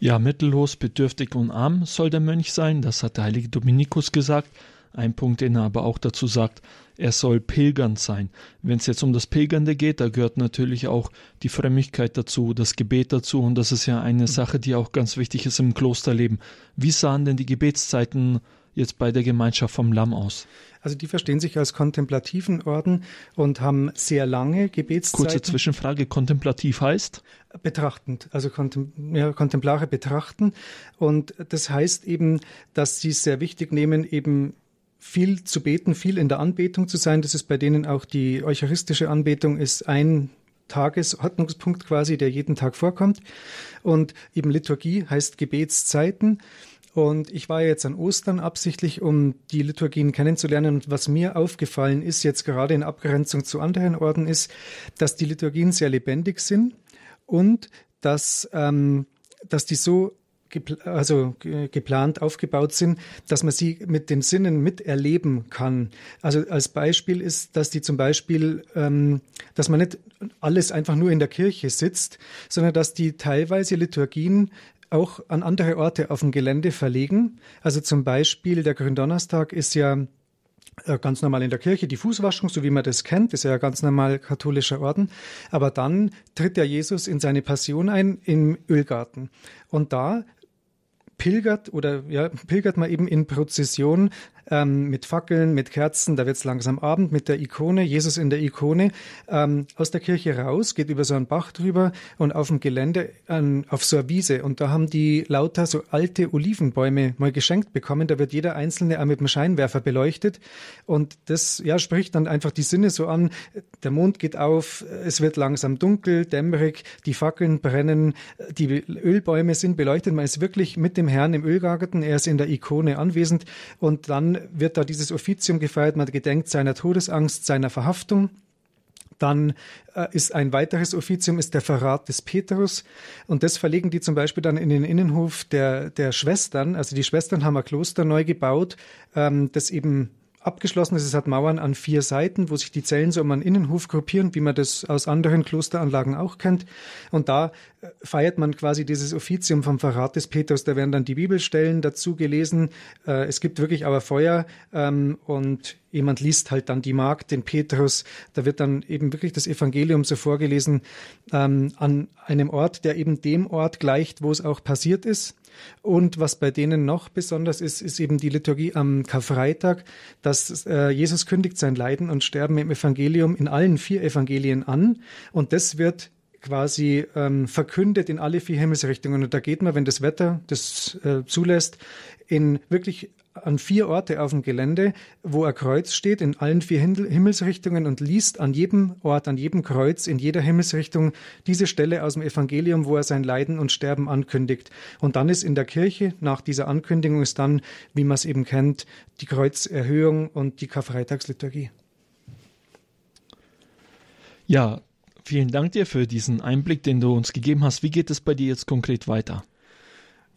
Ja, mittellos, bedürftig und arm soll der Mönch sein, das hat der heilige Dominikus gesagt. Ein Punkt, den er aber auch dazu sagt, er soll pilgernd sein. Wenn es jetzt um das Pilgernde geht, da gehört natürlich auch die Frömmigkeit dazu, das Gebet dazu und das ist ja eine mhm. Sache, die auch ganz wichtig ist im Klosterleben. Wie sahen denn die Gebetszeiten jetzt bei der Gemeinschaft vom Lamm aus? Also die verstehen sich als kontemplativen Orden und haben sehr lange Gebetszeiten. Kurze Zwischenfrage, kontemplativ heißt? Betrachtend, also kontem ja, kontemplare betrachten. Und das heißt eben, dass sie es sehr wichtig nehmen, eben viel zu beten, viel in der Anbetung zu sein. Das ist bei denen auch die eucharistische Anbetung ist ein Tagesordnungspunkt quasi, der jeden Tag vorkommt. Und eben Liturgie heißt Gebetszeiten. Und ich war jetzt an Ostern absichtlich, um die Liturgien kennenzulernen. Und was mir aufgefallen ist, jetzt gerade in Abgrenzung zu anderen Orden, ist, dass die Liturgien sehr lebendig sind und dass, ähm, dass die so also geplant aufgebaut sind, dass man sie mit den Sinnen miterleben kann. Also als Beispiel ist, dass die zum Beispiel, ähm, dass man nicht alles einfach nur in der Kirche sitzt, sondern dass die teilweise Liturgien auch an andere Orte auf dem Gelände verlegen. Also zum Beispiel der Gründonnerstag ist ja äh, ganz normal in der Kirche, die Fußwaschung, so wie man das kennt, ist ja ganz normal katholischer Orden. Aber dann tritt ja Jesus in seine Passion ein im Ölgarten. Und da pilgert oder ja, pilgert man eben in Prozession ähm, mit Fackeln, mit Kerzen, da wird es langsam Abend mit der Ikone, Jesus in der Ikone, ähm, aus der Kirche raus, geht über so einen Bach drüber und auf dem Gelände ähm, auf so eine Wiese. Und da haben die lauter so alte Olivenbäume mal geschenkt bekommen. Da wird jeder einzelne auch mit dem Scheinwerfer beleuchtet. Und das ja, spricht dann einfach die Sinne so an. Der Mond geht auf, es wird langsam dunkel, dämmerig, die Fackeln brennen, die Ölbäume sind beleuchtet. Man ist wirklich mit dem Herrn im Ölgarten, er ist in der Ikone anwesend und dann wird da dieses Offizium gefeiert, man gedenkt seiner Todesangst, seiner Verhaftung. Dann äh, ist ein weiteres Offizium ist der Verrat des Petrus und das verlegen die zum Beispiel dann in den Innenhof der, der Schwestern. Also die Schwestern haben ein Kloster neu gebaut, ähm, das eben abgeschlossen ist. Es hat Mauern an vier Seiten, wo sich die Zellen so um einen Innenhof gruppieren, wie man das aus anderen Klosteranlagen auch kennt. Und da äh, feiert man quasi dieses Offizium vom Verrat des Petrus. Da werden dann die Bibelstellen dazu gelesen. Äh, es gibt wirklich aber Feuer ähm, und jemand liest halt dann die Magd, den Petrus. Da wird dann eben wirklich das Evangelium so vorgelesen ähm, an einem Ort, der eben dem Ort gleicht, wo es auch passiert ist. Und was bei denen noch besonders ist, ist eben die Liturgie am Karfreitag, dass äh, Jesus kündigt sein Leiden und Sterben im Evangelium in allen vier Evangelien an. Und das wird quasi ähm, verkündet in alle vier Himmelsrichtungen. Und da geht man, wenn das Wetter das äh, zulässt, in wirklich an vier Orte auf dem Gelände, wo ein Kreuz steht in allen vier Himmelsrichtungen und liest an jedem Ort, an jedem Kreuz, in jeder Himmelsrichtung diese Stelle aus dem Evangelium, wo er sein Leiden und Sterben ankündigt. Und dann ist in der Kirche, nach dieser Ankündigung, ist dann, wie man es eben kennt, die Kreuzerhöhung und die Karfreitagsliturgie. Ja, vielen Dank dir für diesen Einblick, den du uns gegeben hast. Wie geht es bei dir jetzt konkret weiter?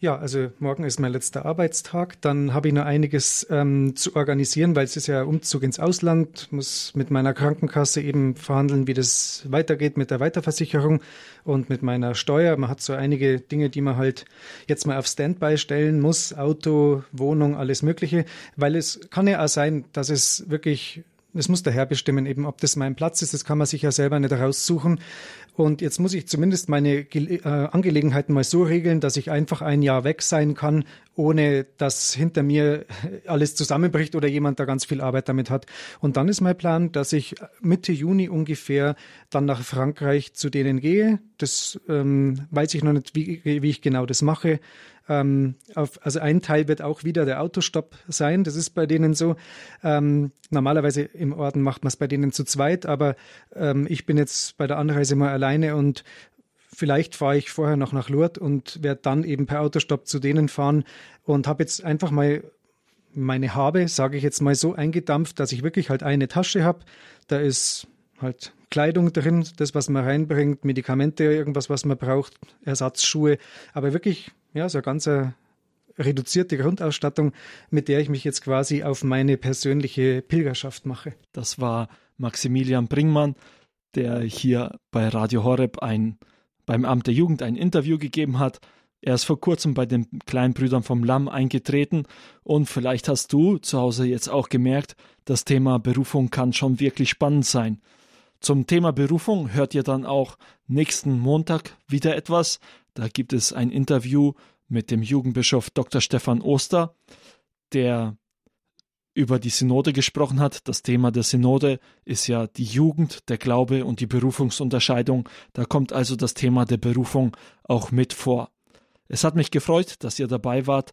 Ja, also morgen ist mein letzter Arbeitstag. Dann habe ich noch einiges ähm, zu organisieren, weil es ist ja Umzug ins Ausland, muss mit meiner Krankenkasse eben verhandeln, wie das weitergeht mit der Weiterversicherung und mit meiner Steuer. Man hat so einige Dinge, die man halt jetzt mal auf Standby stellen muss, Auto, Wohnung, alles Mögliche, weil es kann ja auch sein, dass es wirklich es muss der Herr bestimmen, eben ob das mein Platz ist. Das kann man sich ja selber nicht raussuchen. Und jetzt muss ich zumindest meine äh, Angelegenheiten mal so regeln, dass ich einfach ein Jahr weg sein kann, ohne dass hinter mir alles zusammenbricht oder jemand da ganz viel Arbeit damit hat. Und dann ist mein Plan, dass ich Mitte Juni ungefähr dann nach Frankreich zu denen gehe. Das ähm, weiß ich noch nicht, wie, wie ich genau das mache. Ähm, auf, also ein Teil wird auch wieder der Autostopp sein. Das ist bei denen so. Ähm, normalerweise im Orden macht man es bei denen zu zweit, aber ähm, ich bin jetzt bei der Anreise mal alleine und vielleicht fahre ich vorher noch nach Lourdes und werde dann eben per Autostopp zu denen fahren und habe jetzt einfach mal meine Habe, sage ich jetzt mal so, eingedampft, dass ich wirklich halt eine Tasche habe. Da ist halt Kleidung drin, das, was man reinbringt, Medikamente, irgendwas, was man braucht, Ersatzschuhe, aber wirklich ja, so eine ganz reduzierte Grundausstattung, mit der ich mich jetzt quasi auf meine persönliche Pilgerschaft mache. Das war Maximilian Bringmann, der hier bei Radio Horeb ein, beim Amt der Jugend ein Interview gegeben hat. Er ist vor kurzem bei den kleinen Brüdern vom Lamm eingetreten und vielleicht hast du zu Hause jetzt auch gemerkt, das Thema Berufung kann schon wirklich spannend sein. Zum Thema Berufung hört ihr dann auch nächsten Montag wieder etwas. Da gibt es ein Interview mit dem Jugendbischof Dr. Stefan Oster, der über die Synode gesprochen hat. Das Thema der Synode ist ja die Jugend, der Glaube und die Berufungsunterscheidung. Da kommt also das Thema der Berufung auch mit vor. Es hat mich gefreut, dass ihr dabei wart